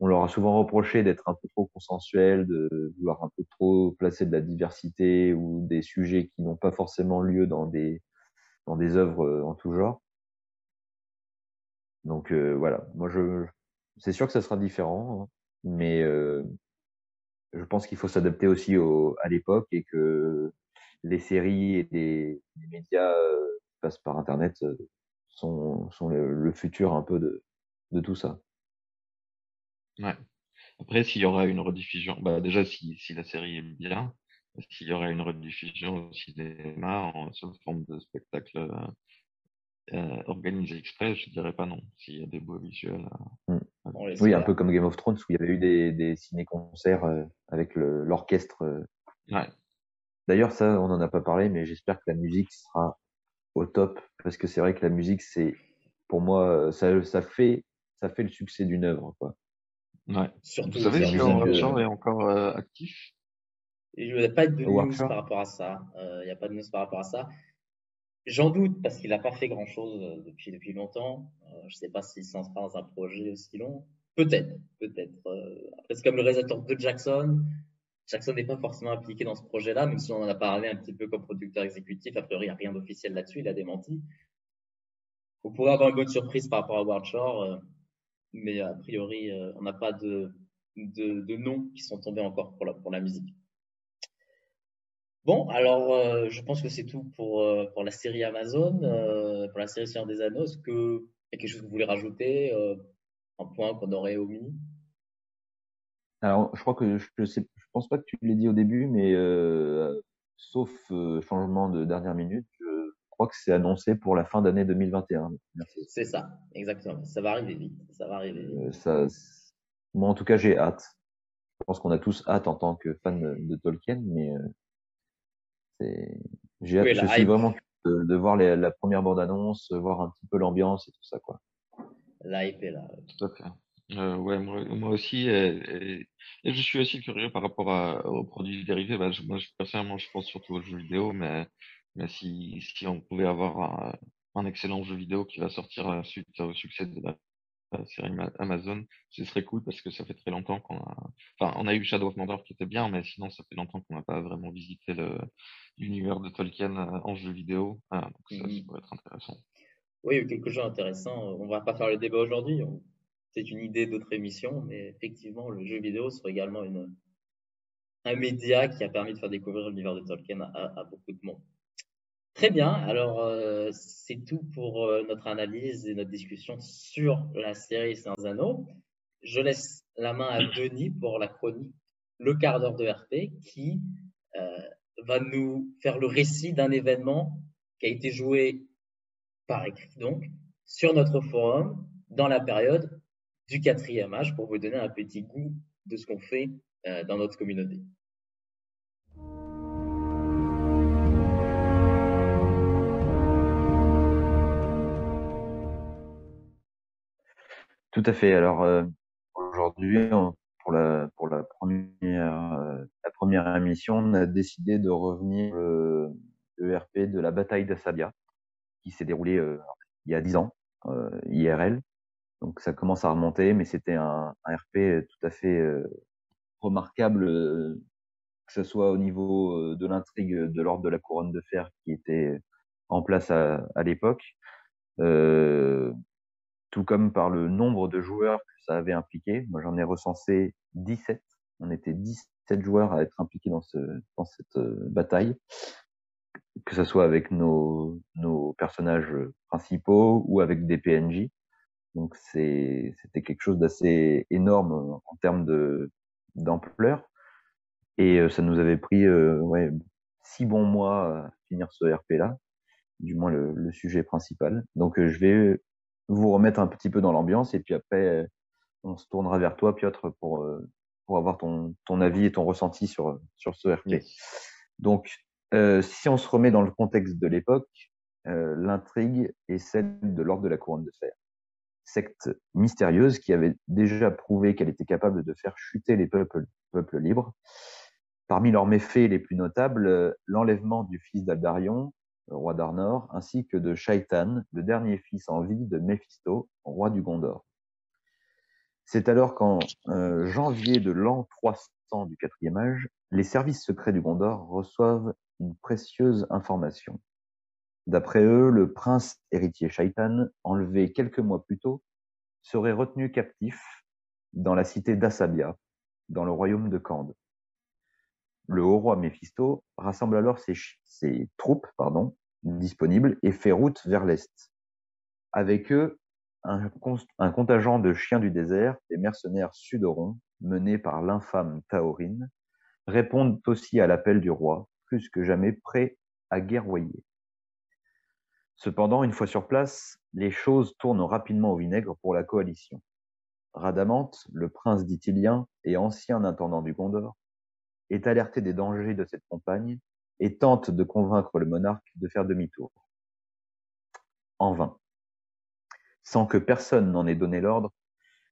on leur a souvent reproché d'être un peu trop consensuel, de vouloir un peu trop placer de la diversité ou des sujets qui n'ont pas forcément lieu dans des dans des œuvres euh, en tout genre. Donc euh, voilà, moi je c'est sûr que ça sera différent, hein, mais euh, je pense qu'il faut s'adapter aussi au, à l'époque et que les séries et les, médias qui passent par Internet sont, sont le, le, futur un peu de, de tout ça. Ouais. Après, s'il y aura une rediffusion, bah déjà si, si la série est bien, s'il y aura une rediffusion au cinéma en sous forme de spectacle euh, organisé exprès, je dirais pas non. S'il y a des beaux visuels. Euh, Mm. Oui, un peu comme Game of Thrones où il y avait eu des, des ciné-concerts euh, avec l'orchestre. euh. Ouais. D'ailleurs, ça, on n'en a pas parlé, mais j'espère que la musique sera au top parce que c'est vrai que la musique, c'est pour moi, euh, ça, ça fait ça fait le succès d'une œuvre. Quoi. Ouais. Surtout Vous savez si euh, Shore est encore euh, actif? Il n'y a pas de news par rapport à ça. Euh, Il n'y a pas de news par rapport à ça. J'en doute parce qu'il n'a pas fait grand-chose euh, depuis, depuis longtemps. Euh, je ne sais pas s'il s'inscrit dans un projet aussi long. Peut-être, peut-être. Euh, après, c'est comme le réalisateur de Jackson. Jackson n'est pas forcément impliqué dans ce projet-là, même si on en a parlé un petit peu comme producteur exécutif. A priori, il n'y a rien d'officiel là-dessus. Il a démenti. Vous pourrez avoir une bonne surprise par rapport à Howard Shore, euh, mais a priori, euh, on n'a pas de, de, noms qui sont tombés encore pour la, pour la musique. Bon, alors euh, je pense que c'est tout pour, euh, pour la série Amazon, pour la série Seigneur des Anneaux. Est-ce qu'il y a quelque chose que vous voulez rajouter, un point qu'on aurait omis? Alors, je crois que je, sais, je pense pas que tu l'aies dit au début, mais sauf changement de dernière minute, crois que c'est annoncé pour la fin d'année 2021. Merci. C'est ça, exactement. Ça va arriver vite. Ça va arriver vite. Euh, ça, moi, en tout cas, j'ai hâte. Je pense qu'on a tous hâte en tant que fan de, de Tolkien, mais euh, j'ai hâte. Oui, je suis hype. vraiment de, de voir les- la première bande-annonce, voir un petit peu l'ambiance et tout ça, quoi. La hype est là. Tout à fait. Euh, ouais, moi, moi aussi, et, et- et je suis aussi curieux par rapport à, aux produits dérivés. Bah, je- moi, je, personnellement, je pense surtout aux jeux vidéo, mais, mais si, si on pouvait avoir un, un excellent jeu vidéo qui va sortir euh, suite au succès de la, la série Ma- Amazon, ce serait cool parce que ça fait très longtemps qu'on a, enfin, on a eu Shadow of Mordor qui était bien, mais sinon, ça fait longtemps qu'on n'a pas vraiment visité le, l'univers de Tolkien euh, en jeu vidéo. Ah, donc ça, ça Mhm. pourrait être intéressant. Oui, il y a eu quelque chose d'intéressant. On va pas faire le débat aujourd'hui. On- C'est une idée d'autre émission, mais effectivement, le jeu vidéo serait également une, un média qui a permis de faire découvrir l'univers de Tolkien à, à beaucoup de monde. Très bien. Alors, euh, c'est tout pour euh, notre analyse et notre discussion sur la série Sans Anneaux. Je laisse la main à Denis pour la chronique Le quart d'heure de RP qui euh, va nous faire le récit d'un événement qui a été joué par écrit donc sur notre forum dans la période du quatrième âge pour vous donner un petit goût de ce qu'on fait dans notre communauté. Tout à fait. Alors euh, aujourd'hui, pour la première euh, émission, on a décidé de revenir euh, le RP de la bataille d'Assabia, qui s'est déroulée euh, il y a dix ans, IRL. Donc ça commence à remonter, mais c'était un, un RP tout à fait remarquable, que ce soit au niveau de l'intrigue de l'ordre de la couronne de fer qui était en place à, l'époque, tout comme par le nombre de joueurs que ça avait impliqué. Moi, j'en ai recensé 17. On était 17 joueurs à être impliqués dans, ce, dans cette euh, bataille, que ce soit avec nos, personnages principaux ou avec des PNJ. Donc, c'était quelque chose d'assez énorme en termes d'ampleur. Et euh, ça nous avait pris euh, six bons mois à finir ce RP-là, du moins le, le sujet principal. Donc, euh, je vais vous remettre un petit peu dans l'ambiance et puis après, euh, on se tournera vers toi, Piotr, pour, euh, pour avoir ton, ton avis et ton ressenti sur, sur ce RP. Donc, euh, si on se remet dans le contexte de l'époque, euh, l'intrigue est celle de l'Ordre de la Couronne de Fer, secte mystérieuse qui avait déjà prouvé qu'elle était capable de faire chuter les peuples, peuples libres. Parmi leurs méfaits les plus notables, euh, l'enlèvement du fils d'Aldarion, roi d'Arnor, ainsi que de Shaitan, le dernier fils en vie de Méphisto, roi du Gondor. C'est alors qu'en euh, janvier de l'an 300 du quatrième âge, les services secrets du Gondor reçoivent une précieuse information. D'après eux, le prince héritier Shaitan, enlevé quelques mois plus tôt, serait retenu captif dans la cité d'Assabia, dans le royaume de Kand. Le haut roi Méphisto rassemble alors ses, troupes disponibles et fait route vers l'est. Avec eux, un, contingent de chiens du désert, des mercenaires sudorons, menés par l'infâme Taorine, répondent aussi à l'appel du roi, plus que jamais prêts à guerroyer. Cependant, une fois sur place, les choses tournent rapidement au vinaigre pour la coalition. Radamante, le prince d'Ithilien et ancien intendant du Gondor, est alerté des dangers de cette campagne et tente de convaincre le monarque de faire demi-tour. En vain. Sans que personne n'en ait donné l'ordre,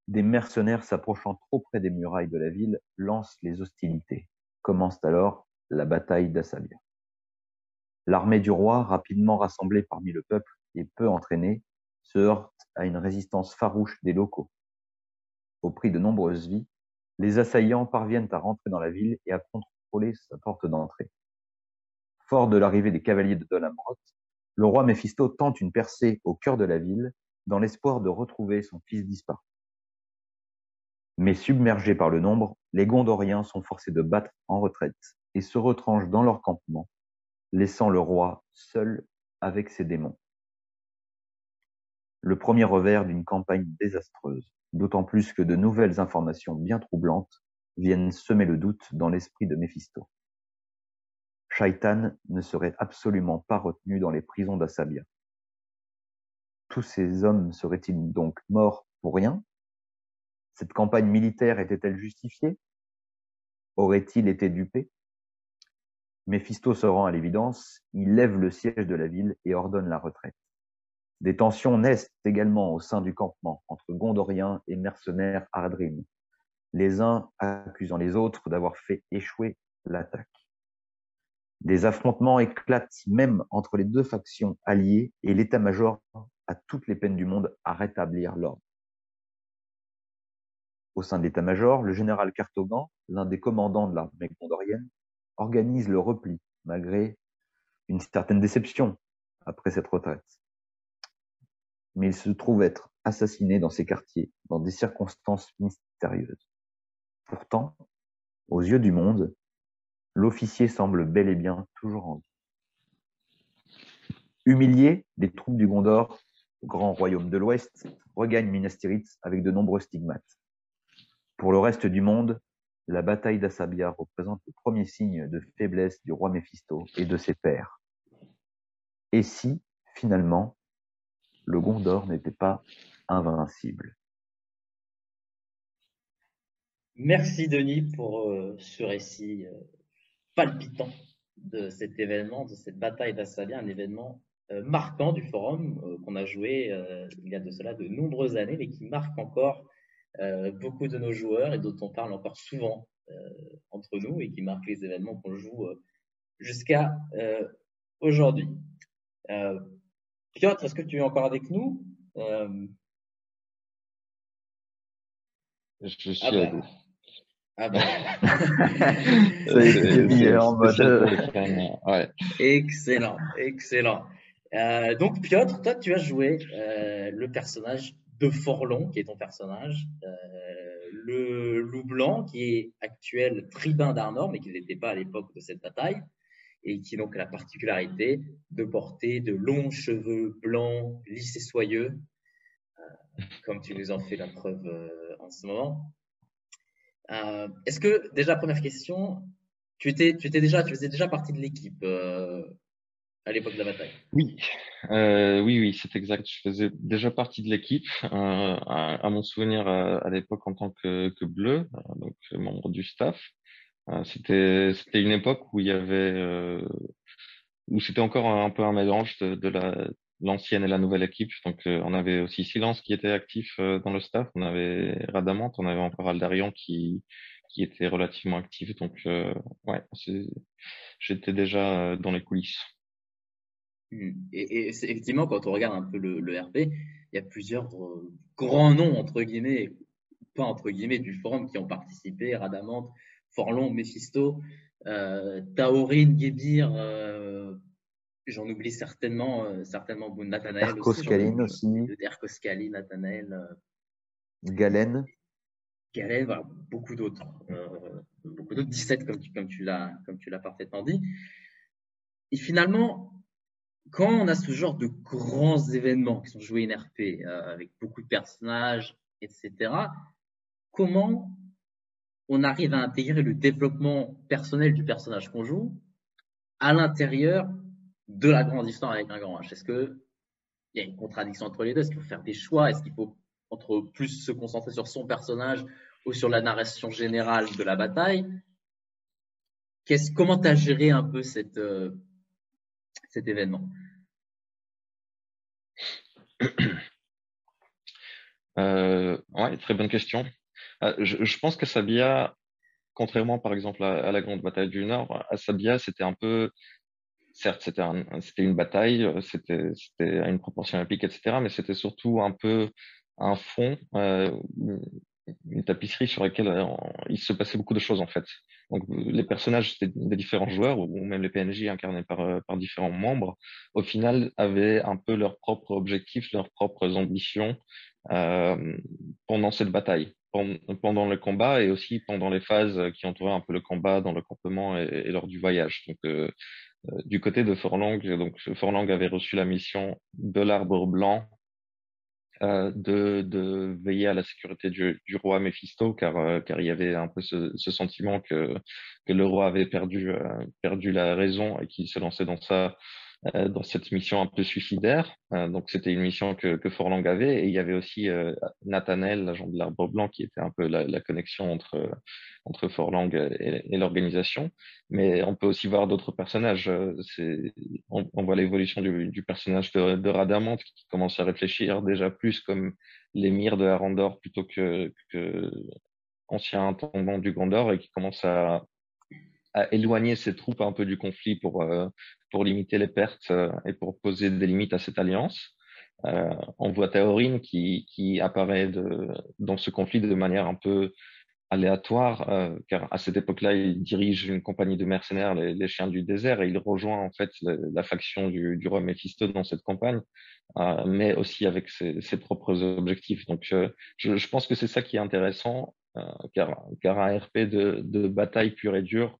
des mercenaires s'approchant trop près des murailles de la ville lancent les hostilités. Commence alors la bataille d'Assabia. L'armée du roi, rapidement rassemblée parmi le peuple et peu entraînée, se heurte à une résistance farouche des locaux. Au prix de nombreuses vies, les assaillants parviennent à rentrer dans la ville et à contrôler sa porte d'entrée. Fort de l'arrivée des cavaliers de Dolamroth, le roi Méphisto tente une percée au cœur de la ville dans l'espoir de retrouver son fils disparu. Mais submergés par le nombre, les Gondoriens sont forcés de battre en retraite et se retranchent dans leur campement, laissant le roi seul avec ses démons. Le premier revers d'une campagne désastreuse, d'autant plus que de nouvelles informations bien troublantes viennent semer le doute dans l'esprit de Méphisto. Shaitan ne serait absolument pas retenu dans les prisons d'Assabia. Tous ces hommes seraient-ils donc morts pour rien? Cette campagne militaire était-elle justifiée? Aurait-il été dupé Méphisto se rend à l'évidence, il lève le siège de la ville et ordonne la retraite. Des tensions naissent également au sein du campement entre Gondoriens et mercenaires Ardrim, les uns accusant les autres d'avoir fait échouer l'attaque. Des affrontements éclatent même entre les deux factions alliées et l'état-major a toutes les peines du monde à rétablir l'ordre. Au sein de l'état-major, le général Cartogan, l'un des commandants de l'armée gondorienne, organise le repli malgré une certaine déception après cette retraite. Mais il se trouve être assassiné dans ces quartiers, dans des circonstances mystérieuses. Pourtant, aux yeux du monde, L'officier semble bel et bien toujours en vie. Humiliés, les troupes du Gondor, grand royaume de l'Ouest, regagnent Minas Tirith avec de nombreux stigmates. Pour le reste du monde, la bataille d'Assabia représente le premier signe de faiblesse du roi Méphisto et de ses pairs. Et si, finalement, le Gondor n'était pas invincible Merci Denis pour euh, ce récit euh, palpitant de cet événement, de cette bataille d'Assalia, un événement euh, marquant du forum qu'on a joué il y a de cela de nombreuses années, mais qui marque encore beaucoup de nos joueurs et dont on parle encore souvent entre nous et qui marque les événements qu'on joue jusqu'à aujourd'hui. Piotr, est-ce que tu es encore avec nous? Je suis ah bah, ah ben. Excellent, excellent. Euh, donc Piotr, toi tu as joué euh, le personnage de Forlon, qui est ton personnage, euh, le loup blanc, qui est actuel tribun d'Arnor, mais qui n'était pas à l'époque de cette bataille, et qui donc a la particularité de porter de longs cheveux blancs, lisses et soyeux, comme tu nous en fais la preuve en ce moment. Euh, est-ce que, déjà, première question, tu étais, tu étais déjà, tu faisais déjà partie de l'équipe euh, à l'époque de la bataille? Oui, euh, oui, oui, c'est exact. Je faisais déjà partie de l'équipe. À, mon souvenir, à, l'époque, en tant que bleu, donc membre du staff, c'était, c'était une époque où il y avait, où c'était encore un peu un mélange de, la l'ancienne et la nouvelle équipe. Donc, euh, on avait aussi Silence qui était actif euh, dans le staff. On avait Radamante, on avait encore Aldarion qui, qui était relativement actif. Donc, euh, ouais, j'étais déjà dans les coulisses. Et, et effectivement, quand on regarde un peu le, le RP, il y a plusieurs grands noms, entre guillemets, pas entre guillemets, du forum qui ont participé. Radamante, Forlon, Mephisto, euh, Taurine, Gebir, J'en oublie certainement, euh, certainement Nathanaël aussi. aussi. Derkos Nathanaël. Euh, Galen. Galen, voilà, beaucoup d'autres. Euh, beaucoup d'autres, 17 comme tu, comme tu l'as, comme tu l'as parfaitement dit. Et finalement, quand on a ce genre de grands événements qui sont joués in RP, avec beaucoup de personnages, etc., comment on arrive à intégrer le développement personnel du personnage qu'on joue à l'intérieur de la grande histoire avec un grand H Est-ce que il y a une contradiction entre les deux? Est-ce qu'il faut faire des choix? Est-ce qu'il faut entre plus se concentrer sur son personnage ou sur la narration générale de la bataille? Comment tu as géré un peu euh, cet événement? Euh, Ouais, très bonne question. Euh, je, pense que Sabia, contrairement par exemple à, la grande bataille du Nord, à Sabia, c'était un peu, certes, c'était un, une bataille, c'était à une proportion épique, etc., mais c'était surtout un peu un fond, euh, une tapisserie sur laquelle euh, il se passait beaucoup de choses en fait. Donc les personnages des différents joueurs ou même les PNJ incarnés par, euh, différents membres, au final avaient un peu leurs propres objectifs, leurs propres ambitions euh, pendant cette bataille, pendant le combat et aussi pendant les phases qui entouraient un peu le combat dans le campement et, lors du voyage. Donc euh, du côté de Forlang, donc Forlang avait reçu la mission de l'arbre blanc euh, de, de, veiller à la sécurité du, roi Méphisto, car, euh, car il y avait un peu ce, sentiment que, que le roi avait perdu, euh, perdu la raison et qu'il se lançait dans ça euh, dans cette mission un peu suicidaire. Euh, donc c'était une mission que, que Forlang avait et il y avait aussi euh, Nathanael, l'agent de l'arbre blanc, qui était un peu la, la connexion entre entre Forlang et, et l'organisation. Mais on peut aussi voir d'autres personnages. On, on, voit l'évolution du, du, personnage de, de Radamante qui commence à réfléchir déjà plus comme l'émir de Arandor plutôt que, que ancien intendant du Gondor et qui commence à à éloigner ses troupes un peu du conflit pour, euh, pour limiter les pertes euh, et pour poser des limites à cette alliance. Euh, on voit Théorine qui, qui apparaît de, dans ce conflit de manière un peu aléatoire, euh, car à cette époque-là, il dirige une compagnie de mercenaires, les, les, chiens du désert, et il rejoint en fait la, la faction du, du roi Méphisto dans cette campagne, euh, mais aussi avec ses, ses, propres objectifs. Donc, je, je pense que c'est ça qui est intéressant, euh, car, car un RP de, de bataille pure et dure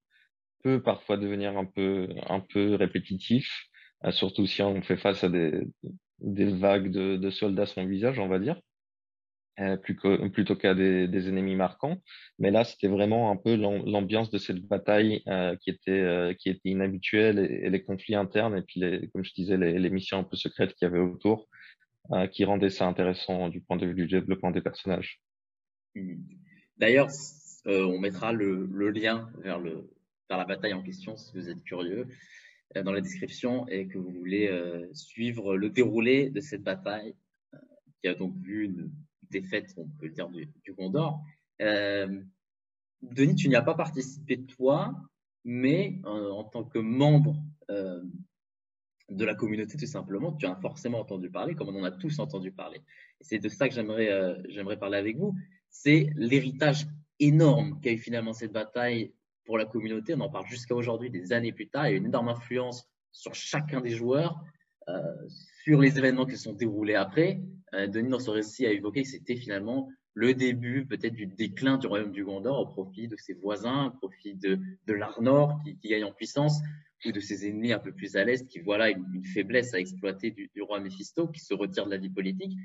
peut parfois devenir un peu, un peu répétitif, euh, surtout si on fait face à des, vagues de, soldats sans visage, on va dire, euh, plutôt qu'à des, ennemis marquants. Mais là, c'était vraiment un peu l'ambiance de cette bataille euh, qui était qui était inhabituelle et, les conflits internes et puis comme je disais les, missions un peu secrètes qu'il y avait autour qui rendaient ça intéressant du point de vue du développement des personnages. D'ailleurs, on mettra le, lien vers le vers la bataille en question si vous êtes curieux euh, dans la description et que vous voulez euh, suivre le déroulé de cette bataille euh, qui a donc vu une défaite, on peut le dire, du, du Gondor. Denis, tu n'y as pas participé toi, mais en tant que membre de la communauté tout simplement, tu as forcément entendu parler, comme on en a tous entendu parler. C'est de ça que j'aimerais j'aimerais parler avec vous. C'est l'héritage énorme qu'a eu finalement cette bataille pour la communauté. On en parle jusqu'à aujourd'hui, des années plus tard. Il y a une énorme influence sur chacun des joueurs, euh, sur les événements qui se sont déroulés après. Euh, Denis, dans son récit, a évoqué que c'était finalement le début peut-être du déclin du royaume du Gondor au profit de ses voisins, au profit de, de l'Arnor qui, gagne en puissance, ou de ses ennemis un peu plus à l'est qui voilà une, faiblesse à exploiter du, du, roi Méphisto qui se retire de la vie politique.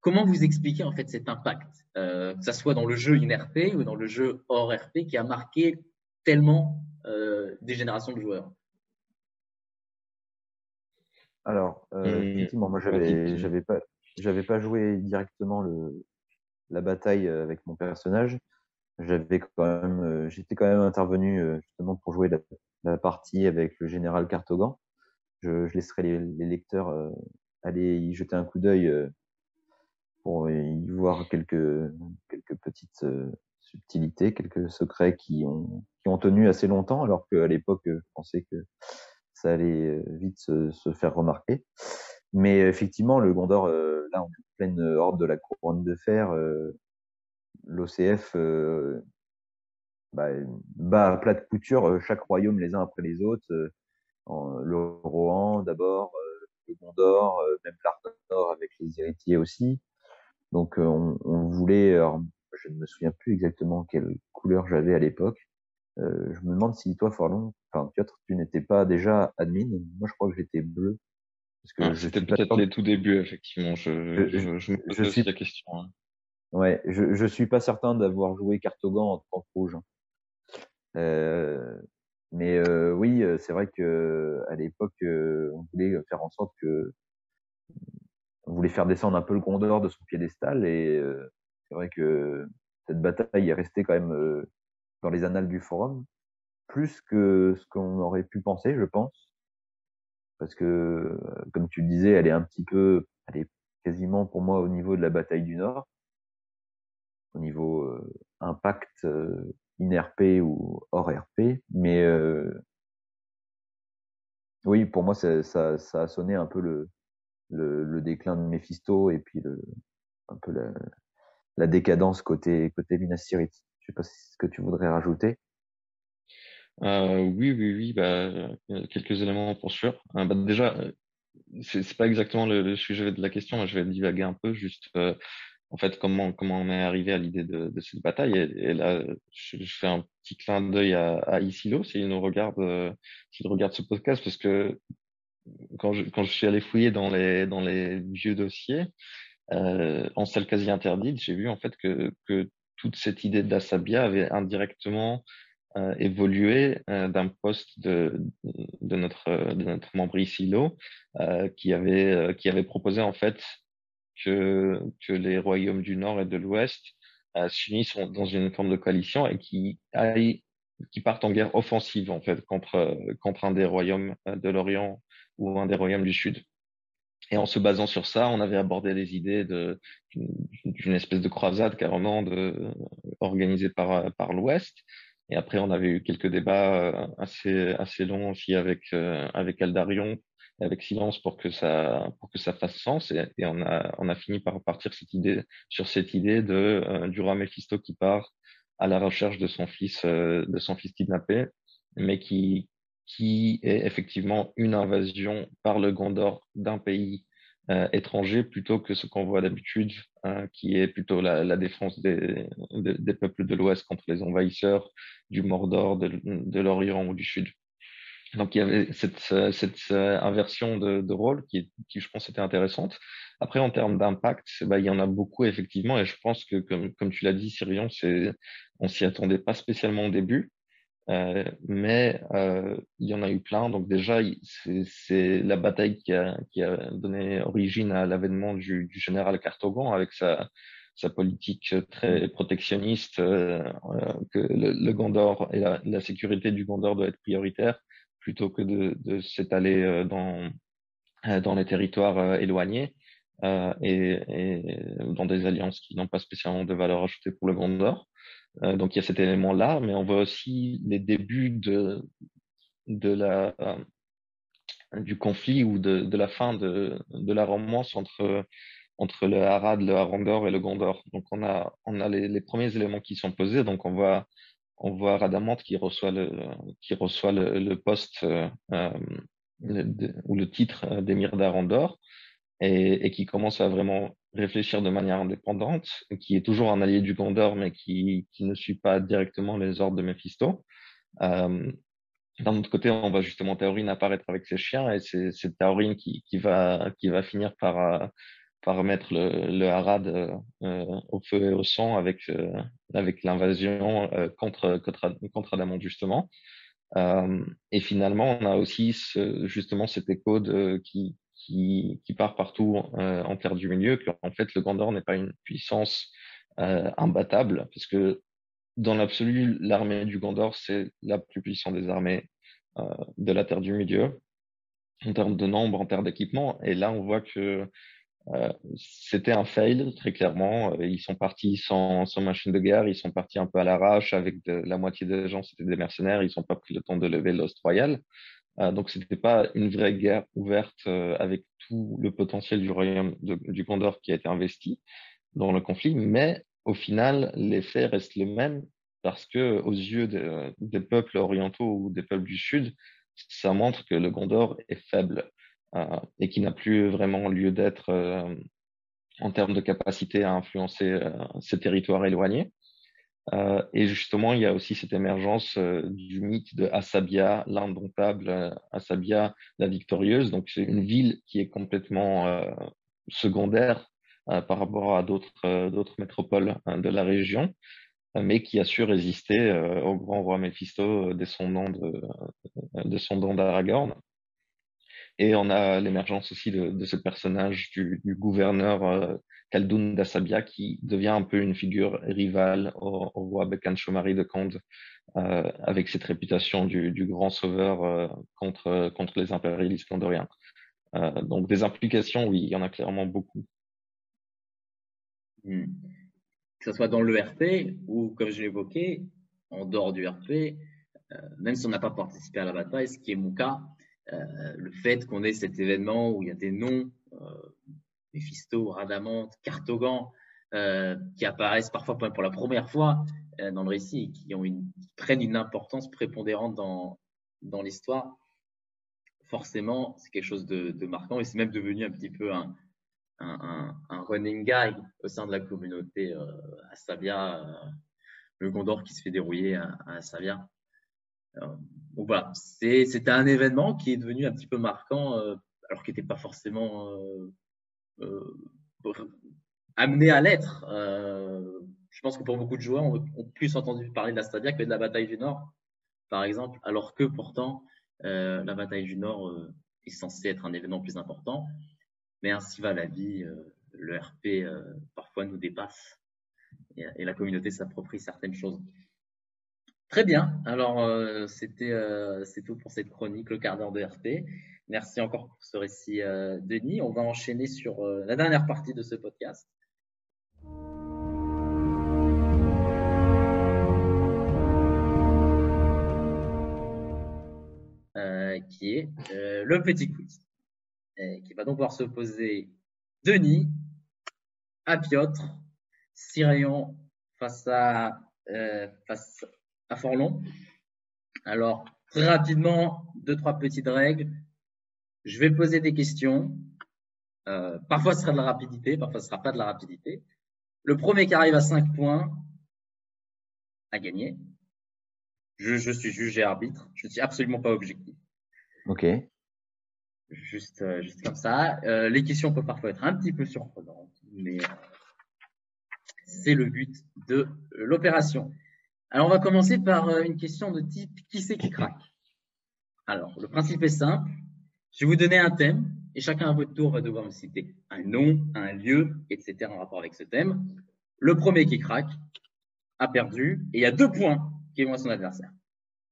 Comment vous expliquez en fait cet impact, euh, que ça soit dans le jeu INRP ou dans le jeu hors RP, qui a marqué tellement euh, des générations de joueurs Alors, euh, effectivement, moi, j'avais, j'avais pas, j'avais pas joué directement le, la bataille avec mon personnage. J'avais quand même, euh, j'étais quand même intervenu euh, justement pour jouer la, la, partie avec le général Cartogan. Je, je laisserai les, les lecteurs euh, aller y jeter un coup d'œil pour y voir quelques, quelques petites subtilités, quelques secrets qui ont, qui ont tenu assez longtemps, alors qu'à l'époque, je pensais que ça allait euh, vite se, faire remarquer. Mais effectivement, le Gondor, euh, là, en pleine horde de la couronne de fer, euh, l'OCF euh, bah, bat à plat de couture euh, chaque royaume les uns après les autres. Euh, le Rohan d'abord, le Gondor, même l'Arnor avec les héritiers aussi. Donc on, voulait, je ne me souviens plus exactement quelle couleur j'avais à l'époque. Euh, je me demande si toi, Forlon, enfin, Piotr, tu n'étais pas déjà admin. Moi, je crois que j'étais bleu. Parce que ah, c'était peut-être les tout débuts, effectivement. Je, je, je, je me pose suis... la question. Hein. Ouais, je, je suis pas certain d'avoir joué Cartogan en tant que rouge. Hein. Euh, mais euh, oui, c'est vrai que à l'époque, on voulait faire en sorte que voulait faire descendre un peu le Gondor de son piédestal. Et c'est vrai que cette bataille est restée quand même dans les annales du forum, plus que ce qu'on aurait pu penser, je pense. Parce que, comme tu le disais, elle est un petit peu, elle est quasiment pour moi au niveau de la bataille du Nord, au niveau impact in-RP ou hors RP, mais oui, pour moi, ça, a sonné un peu le, le, le, déclin de Mephisto et puis le, un peu la, la décadence côté, côté Minas Tirith. Je sais pas ce que tu voudrais rajouter. Euh, oui, oui, oui, bah, quelques éléments pour sûr. Euh, bah, déjà, c'est pas exactement le, sujet de la question, je vais divaguer un peu, juste euh, en fait comment on est arrivé à l'idée de, cette bataille. Et, là, je, fais un petit clin d'œil à, à Isilo, s'il nous regarde, euh, s'il regarde ce podcast, parce que quand je, suis allé fouiller dans les vieux dossiers, euh, en salle quasi interdite, j'ai vu en fait que que toute cette idée d'Asabia avait indirectement euh, évolué euh, d'un poste de, de, notre, de notre membre Isilo euh, qui, avait, euh, qui avait proposé en fait que, que les royaumes du Nord et de l'Ouest euh, s'unissent dans une forme de coalition et qui aillent, qui partent en guerre offensive en fait contre, contre un des royaumes de l'Orient ou un des royaumes du Sud. Et en se basant sur ça, on avait abordé les idées d'une espèce de croisade carrément de, organisée par, par l'Ouest. Et après, on avait eu quelques débats assez, assez longs aussi avec, avec Aldarion avec silence pour que ça pour que ça fasse sens et, et, on a on a fini par partir cette idée sur cette idée de euh, du roi Mephisto qui part à la recherche de son fils euh, de son fils kidnappé mais qui qui est effectivement une invasion par le Gondor d'un pays euh, étranger plutôt que ce qu'on voit d'habitude qui est plutôt la, défense des, peuples de l'Ouest contre les envahisseurs du Mordor de, de l'Orient ou du Sud donc il y avait cette, inversion de, rôle qui, je pense, était intéressante. Après, en termes d'impact, bah, il y en a beaucoup effectivement, et je pense que, comme, comme tu l'as dit, Sirion, on s'y attendait pas spécialement au début, euh, mais euh, il y en a eu plein. Donc déjà, c'est la bataille qui a, qui a donné origine à l'avènement du, du général Cartogan avec sa, sa politique très protectionniste, euh, euh que le, le, Gondor et la, la sécurité du Gondor doit être prioritaire plutôt que de, de s'étaler euh, dans, dans les territoires éloignés et, et, dans des alliances qui n'ont pas spécialement de valeur ajoutée pour le Grand Nord. donc il y a cet élément-là, mais on voit aussi les débuts de, la, du conflit ou de, la fin de, la romance entre le Harad, le Arandor et le Gondor. Donc on a les, premiers éléments qui sont posés. Donc on voit on Radamante qui reçoit le, poste euh, euh ou le titre euh, d'émir d'Arandor et, et, qui commence à vraiment réfléchir de manière indépendante, qui est toujours un allié du Gondor, mais qui, qui ne suit pas directement les ordres de Mephisto. Euh, d'un autre côté, on voit justement Théorine apparaître avec ses chiens, et c'est, c'est qui, qui, va, qui va finir par, euh, par mettre le, le Harad euh, au feu et au sang avec, euh, avec l'invasion euh, contre, contre, contre Adamant, justement. Euh, et finalement, on a aussi ce, justement cet écho de, qui, qui, qui part partout en terre du milieu, qu'en fait, le Gondor n'est pas une puissance imbattable, parce que dans l'absolu, l'armée du Gondor, c'est la plus puissante des armées de la terre du milieu, en termes de nombre, en termes d'équipement. Et là, on voit que euh, c'était un fail, très clairement. Euh, ils sont partis sans, machine de guerre, ils sont partis un peu à l'arrache avec la moitié des gens, c'était des mercenaires, ils n'ont pas pris le temps de lever l'ost royal. Euh, donc, c'était pas une vraie guerre ouverte euh, avec tout le potentiel du royaume du Condor qui a été investi dans le conflit, mais au final, les faits restent les mêmes parce que aux yeux de, des peuples orientaux ou des peuples du Sud, ça montre que le Gondor est faible. Euh, et qui n'a plus vraiment lieu d'être en termes de capacité à influencer ces territoires éloignés. Euh, et justement, il y a aussi cette émergence euh, du mythe de Asabia, l'indomptable, Asabia, la victorieuse. Donc, c'est une ville qui est complètement euh, secondaire par rapport à d'autres métropoles de la région, mais qui a su résister au grand roi Méphisto, descendant de descendant d'Aragorn. Et on a l'émergence aussi de, ce personnage du, gouverneur euh, Khaldoun d'Assabia qui devient un peu une figure rivale au, roi Bekan Shomari de Kand, euh, avec cette réputation du, grand sauveur euh, contre, contre les impérialistes londoriens. Euh, donc des implications, oui, il y en a clairement beaucoup. Hmm. Que ce soit dans l'ERP ou, comme je l'évoquais, en dehors du RP, même si on n'a pas participé à la bataille, ce qui est mon cas, le fait qu'on ait cet événement où il y a des noms, euh, Mephisto, Radamante, Cartogan, euh, qui apparaissent parfois pour la première fois euh, dans le récit et qui, ont une, prennent une importance prépondérante dans, l'histoire, forcément, c'est quelque chose de, marquant et c'est même devenu un petit peu un, un, un, un running guide au sein de la communauté euh, à Savia, euh, le Gondor qui se fait dérouiller à, à. Euh, donc voilà, c'était un événement qui est devenu un petit peu marquant, euh, alors qu'il n'était pas forcément euh, euh, amené à l'être. Euh, je pense que pour beaucoup de joueurs, on a plus entendu parler de la Stadia que de la bataille du Nord, par exemple, alors que pourtant, la bataille du Nord est censée être un événement plus important. Mais ainsi va la vie, le RP parfois nous dépasse et la communauté s'approprie certaines choses. Très bien. Alors, euh, c'était euh, c'est tout pour cette chronique, le quart d'heure de RP. Merci encore pour ce récit, euh, Denis. On va enchaîner sur la dernière partie de ce podcast. Qui est le petit quiz, qui va donc pouvoir s'opposer Denis à Piotr, Cyrion face à, face à Forlon. Alors, très rapidement, deux, trois petites règles. Je vais poser des questions. Euh, parfois, ce sera de la rapidité, parfois, ce sera pas de la rapidité. Le premier qui arrive à 5 points a gagné. Je, je suis juge et arbitre. Je ne suis absolument pas objectif. Ok. Juste, euh, juste comme ça. Euh, les questions peuvent parfois être un petit peu surprenantes, mais euh, c'est le but de l'opération. Alors, on va commencer par euh, une question de type qui c'est qui craque? Alors, le principe est simple. Je vais vous donner un thème et chacun à votre tour va devoir me citer un nom, un lieu, etc. en rapport avec ce thème. Le premier qui craque a perdu et il y a deux points qui vont à son adversaire.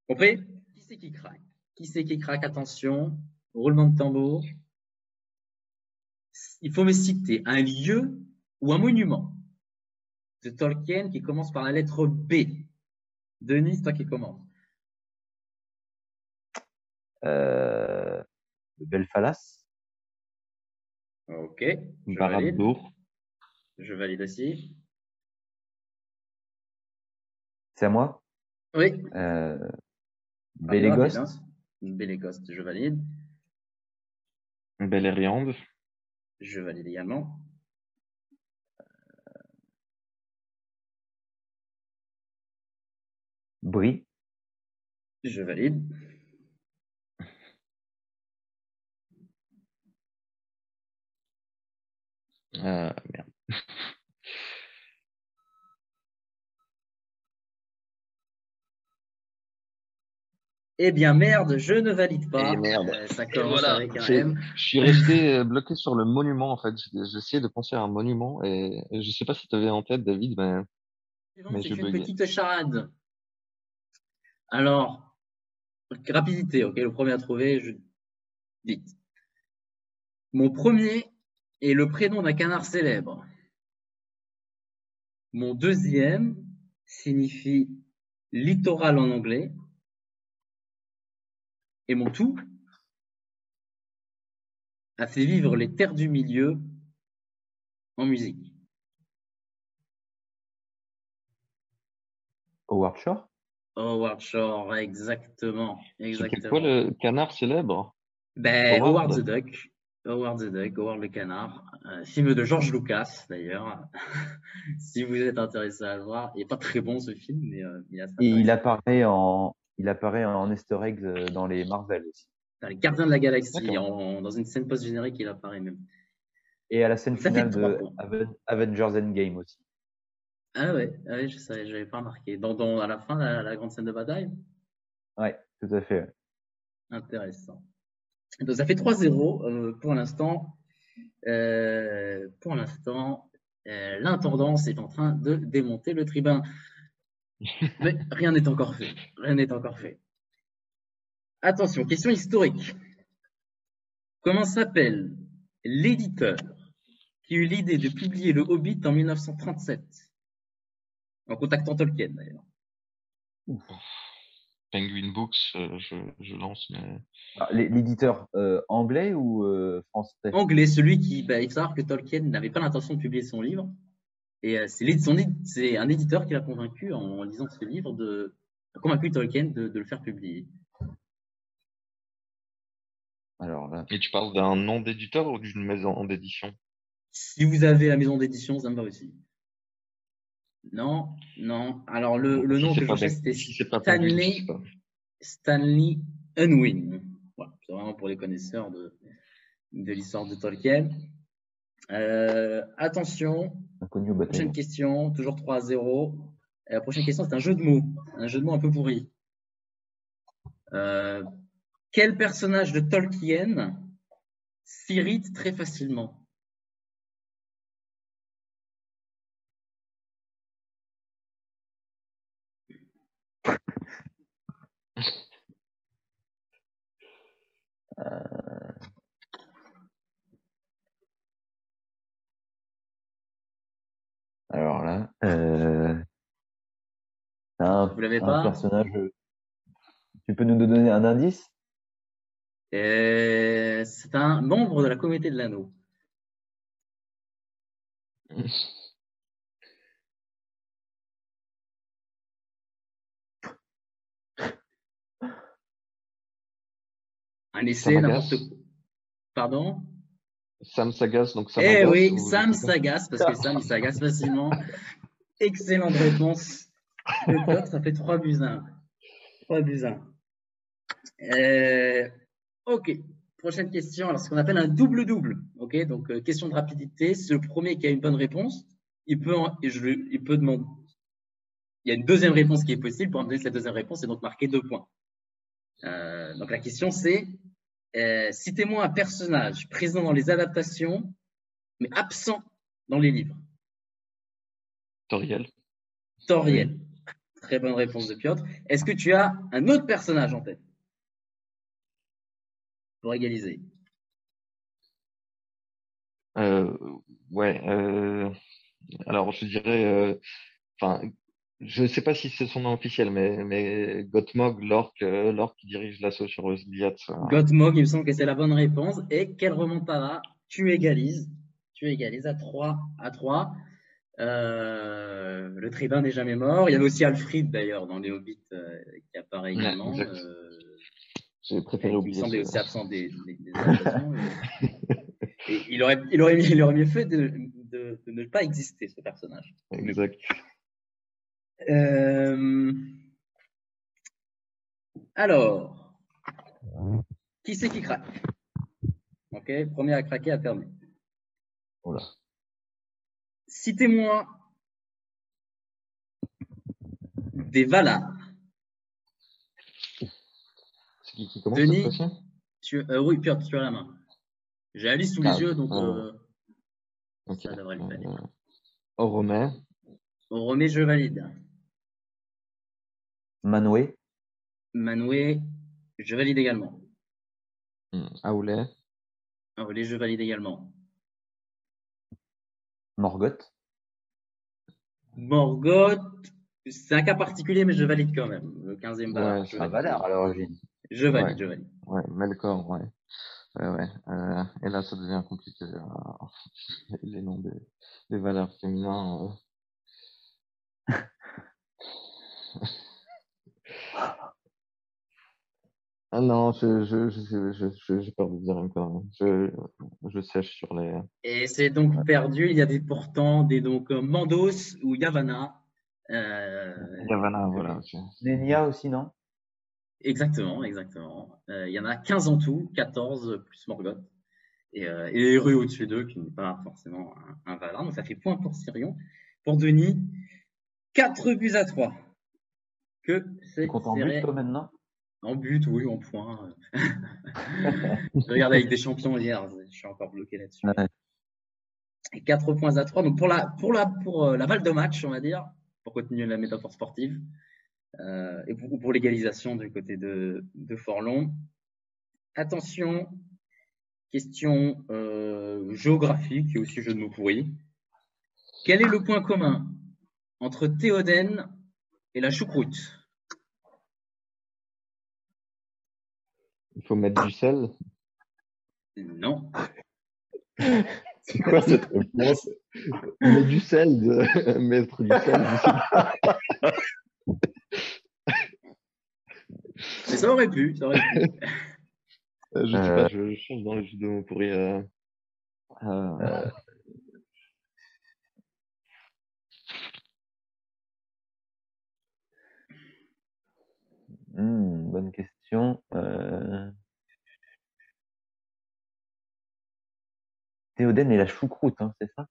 Compris? Qui c'est qui craque? Qui c'est qui craque? Attention, roulement de tambour. Il faut me citer un lieu ou un monument de Tolkien qui commence par la lettre B. Denis, toi qui commence. Euh, Belfalas. Ok. Je valide. Je valide aussi. C'est à moi? Oui. euh. Bélégost, je valide. Beleriand. Je valide également. Brie. Je valide. Euh, merde. Eh bien, merde, je ne valide pas. Eh merde. Euh, ça commence voilà, avec un j'ai- M. je suis resté euh, bloqué sur le monument en fait. Essayé de penser à un monument et, je sais pas si tu avais en tête David, mais C'est une petite charade. Alors, rapidité, ok, le premier à trouver, je vite. Mon premier est le prénom d'un canard célèbre. Mon deuxième signifie littoral en anglais. Et mon tout a fait vivre les terres du milieu en musique. Howard Shore? Howard Shore, exactement, exactement. quoi le canard célèbre? Ben, Howard. Howard the Duck. Howard the Duck, Howard le canard. Un film de George Lucas, d'ailleurs. si vous êtes intéressé à le voir. Il est pas très bon, ce film, mais euh, il, assez Et il apparaît en, il apparaît en Easter eggs euh, dans les Marvel aussi. Dans les Gardiens de la Galaxie, en- dans une scène post-générique, il apparaît même. Et à la scène Ça finale de Avengers Endgame aussi. Ah ouais, ah ouais je savais, j'avais pas remarqué. Dans, dans, à la fin, la, la grande scène de bataille, Ouais, tout à fait. intéressant. Donc ça fait 3-0 euh, pour l'instant. Euh, pour l'instant, euh, l'intendance est en train de démonter le tribun. Mais rien n'est encore fait. Rien n'est encore fait. Attention, question historique. Comment s'appelle l'éditeur qui eut l'idée de publier le Hobbit en 1937 En contactant Tolkien d'ailleurs. Penguin Books, euh, je, je lance, mais Ah, l'é- L'éditeur euh, anglais ou euh, français? Anglais, celui qui, bah, il faut savoir que Tolkien n'avait pas l'intention de publier son livre. Et euh, c'est un éditeur qui l'a convaincu en lisant ce livre de, a convaincu Tolkien de, de le faire publier. Alors là, et tu parles d'un nom d'éditeur ou d'une maison d'édition? Si vous avez la maison d'édition, ça me va aussi. Non, non. Alors le, le Si nom que je cherchais, c'était si Stanley. Stanley Unwin. Voilà, c'est vraiment pour les connaisseurs de, de l'histoire de Tolkien. Euh, attention, inconnu prochaine question, toujours 3 à 0. Et la prochaine question, c'est un jeu de mots, un jeu de mots un peu pourri. Euh, quel personnage de Tolkien s'irrite très facilement? Alors là, euh, un, Vous l'avez pas personnage. euh, Tu peux nous donner un indice? Euh, C'est un membre de la communauté de l'anneau. Un essai, n'importe quoi. Pardon? Sam Sagas, donc Sam Eh Sagas, oui, ou- Sam s'agace, parce que Sam il s'agace facilement. Excellente réponse. Le Piotr, ça fait 3 buts 1. 3 buts 1. Euh, ok, prochaine question. Alors, ce qu'on appelle un double-double. Ok, donc euh, question de rapidité. C'est le premier qui a une bonne réponse. Il peut, en- et je, il peut demander. Il y a une deuxième réponse qui est possible. Pour en donner cette deuxième réponse, et donc marquer deux points. Euh, donc la question c'est euh, citez-moi un personnage présent dans les adaptations, mais absent dans les livres. Toriel. Toriel. Très bonne réponse de Piotr. Est-ce que tu as un autre personnage en tête pour égaliser? Euh, ouais. euh, alors, je dirais, enfin, je sais pas si c'est son nom officiel, mais mais Gottmog, l'orque, euh, l'orque qui dirige l'assaut sur Osgiliath. euh, Gottmog, il me semble que c'est la bonne réponse. Et quelle remontada Tu égalises. Tu égalises à 3 à 3. Euh, le tribun n'est jamais mort. Il y avait aussi Alfred d'ailleurs dans les Hobbits euh, qui apparaît Ouais, également. exact. euh, J'ai préféré oublier. semblait ce- aussi absent des, des. Et- et il, aurait, il, aurait, il aurait mieux fait de, de, de ne pas exister, ce personnage. Exact. Euh, alors, qui c'est qui craque? Ok, premier à craquer a perdu. Oula. Citez-moi des Valar. C'est qui qui commence Denis. cette Tu, euh, oui, Piotr, tu as la main. J'ai la liste sous les Ah, yeux, donc euh, euh, Ok. ça devrait le faire. Euh, Oromais, On remet, je valide. Manwë, Manwë, je valide également. hmm, Aoulet, Envolé, je valide également. Morgoth, Morgoth, c'est un cas particulier, mais je valide quand même. Le 15e Valar. Ouais, un à l'origine. Je valide, Ouais. je valide. ouais, Melkor, ouais. Ouais, ouais. Euh, et là, ça devient compliqué. euh, les noms des, des valeurs féminins. euh. ah non, je, je, je, je, je, j'ai peur de dire une connerie. Je, je sèche sur les. Et c'est donc perdu. Il y a des pourtant des donc euh, Mandos ou Yavanna. Euh, Yavanna, voilà. c'est- Nenya aussi, non? Exactement, exactement. Euh, il y en a 15 en tout, 14 plus Morgoth. Et, euh, et les rues au-dessus d'eux, qui n'est pas forcément un, un Valar. Donc ça fait point pour Sirion. Pour Denis, 4 buts à 3. Que c'est Tu comptes en but, toi, maintenant? En but, oui, en point. je regarde avec des champions hier, je suis encore bloqué là-dessus. Et 4 points à 3. Donc pour la, pour la, pour euh, la balle de match, on va dire, pour continuer la métaphore sportive, euh, et pour, pour l'égalisation du côté de, de Forlon. Attention, question euh, géographique et aussi jeu de mots pourris. Quel est le point commun entre Théoden et la choucroute? Il faut mettre du sel. Non. C'est quoi cette réponse? Mais du sel, de... mettre du sel. Mais ça aurait pu, ça aurait pu. Euh, je sais pas, je, je change dans le jeu de mots pourri. Euh... Euh, hmm, bonne question. Euh... Théoden et la choucroute, hein, c'est ça?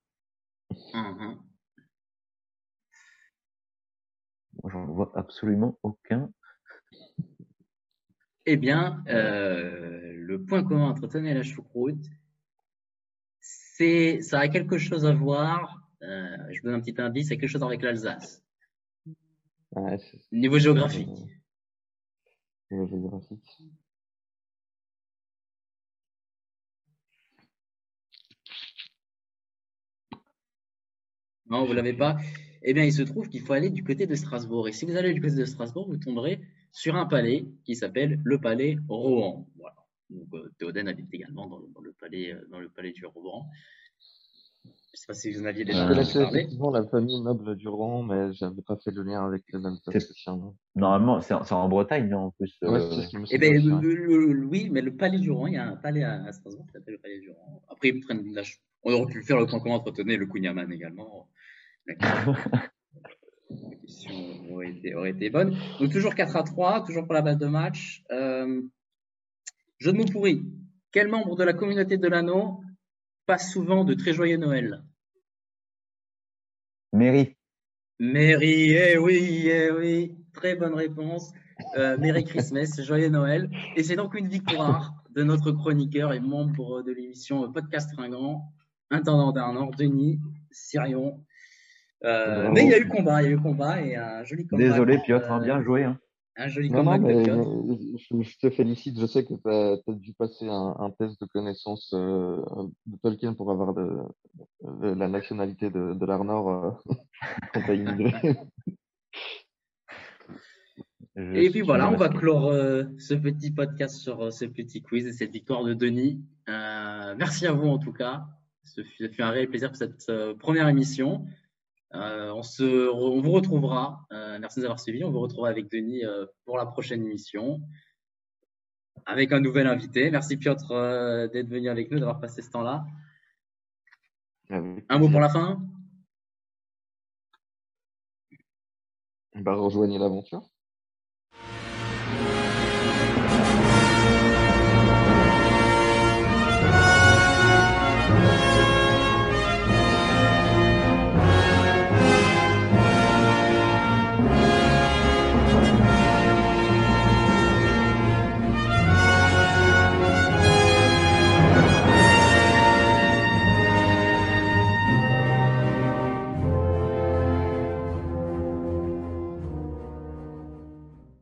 Moi, j'en vois absolument aucun. Eh bien, euh, le point commun entre Théoden et la choucroute, c'est, ça a quelque chose à voir. euh, je vous donne un petit indice, c'est quelque chose avec l'Alsace. Ouais, c'est Niveau géographique. Non, vous l'avez pas. Eh bien, il se trouve qu'il faut aller du côté de Strasbourg. Et si vous allez du côté de Strasbourg, vous tomberez sur un palais qui s'appelle le palais Rohan. Voilà. Donc, euh, Théoden habite également palais, euh, dans le palais du Rohan. Je ne sais pas si vous en aviez déjà connaissais parler. effectivement la famille noble du Rohan, mais j'avais pas fait le lien avec l'Alsace spécialement. Normalement, c'est en, Bretagne, non, en plus. Ouais, euh, c'est ce qui me Eh le- le- oui, mais le palais du Rohan, il y a un palais à, à Strasbourg qui s'appelle le palais du Rohan. Après, ils prennent la ch- on aurait pu faire le point commun entre et le Kunyaman également. La question aurait été, aurait été bonne. Donc, toujours 4 à 3, toujours pour la balle de match. Euh, jeu de mots pourri. Quel membre de la communauté de l'anneau passe souvent de très joyeux Noël Mairie. Mary, eh oui, eh oui, très bonne réponse. Euh, Merry Christmas, joyeux Noël. Et c'est donc une victoire de notre chroniqueur et membre de l'émission Podcast Fringant, intendant d'Arnor, Denis Sirion. Euh, mais il y a eu combat, il y a eu combat et un joli combat. Désolé, Piotr, hein, bien joué. Hein. Un joli Non, non, mais je, je te félicite. Je sais que tu as, dû passer un, un test de connaissance euh, de Tolkien pour avoir de, de la nationalité de, de l'Arnor euh, quand tu as immigré. Je Et puis voilà, on va clore euh, ce petit podcast sur euh, ce petit quiz et cette victoire de Denis. Euh, merci à vous en tout cas. Ce fut, ce fut un réel plaisir pour cette euh, première émission. Euh, on, se, re- on vous retrouvera. euh, merci de nous avoir suivis. On vous retrouvera avec Denis euh, pour la prochaine émission avec un nouvel invité. Merci Piotr d'être venu avec nous, d'avoir passé ce temps-là. Avec Un mot pour la fin? Bah, rejoignez l'aventure.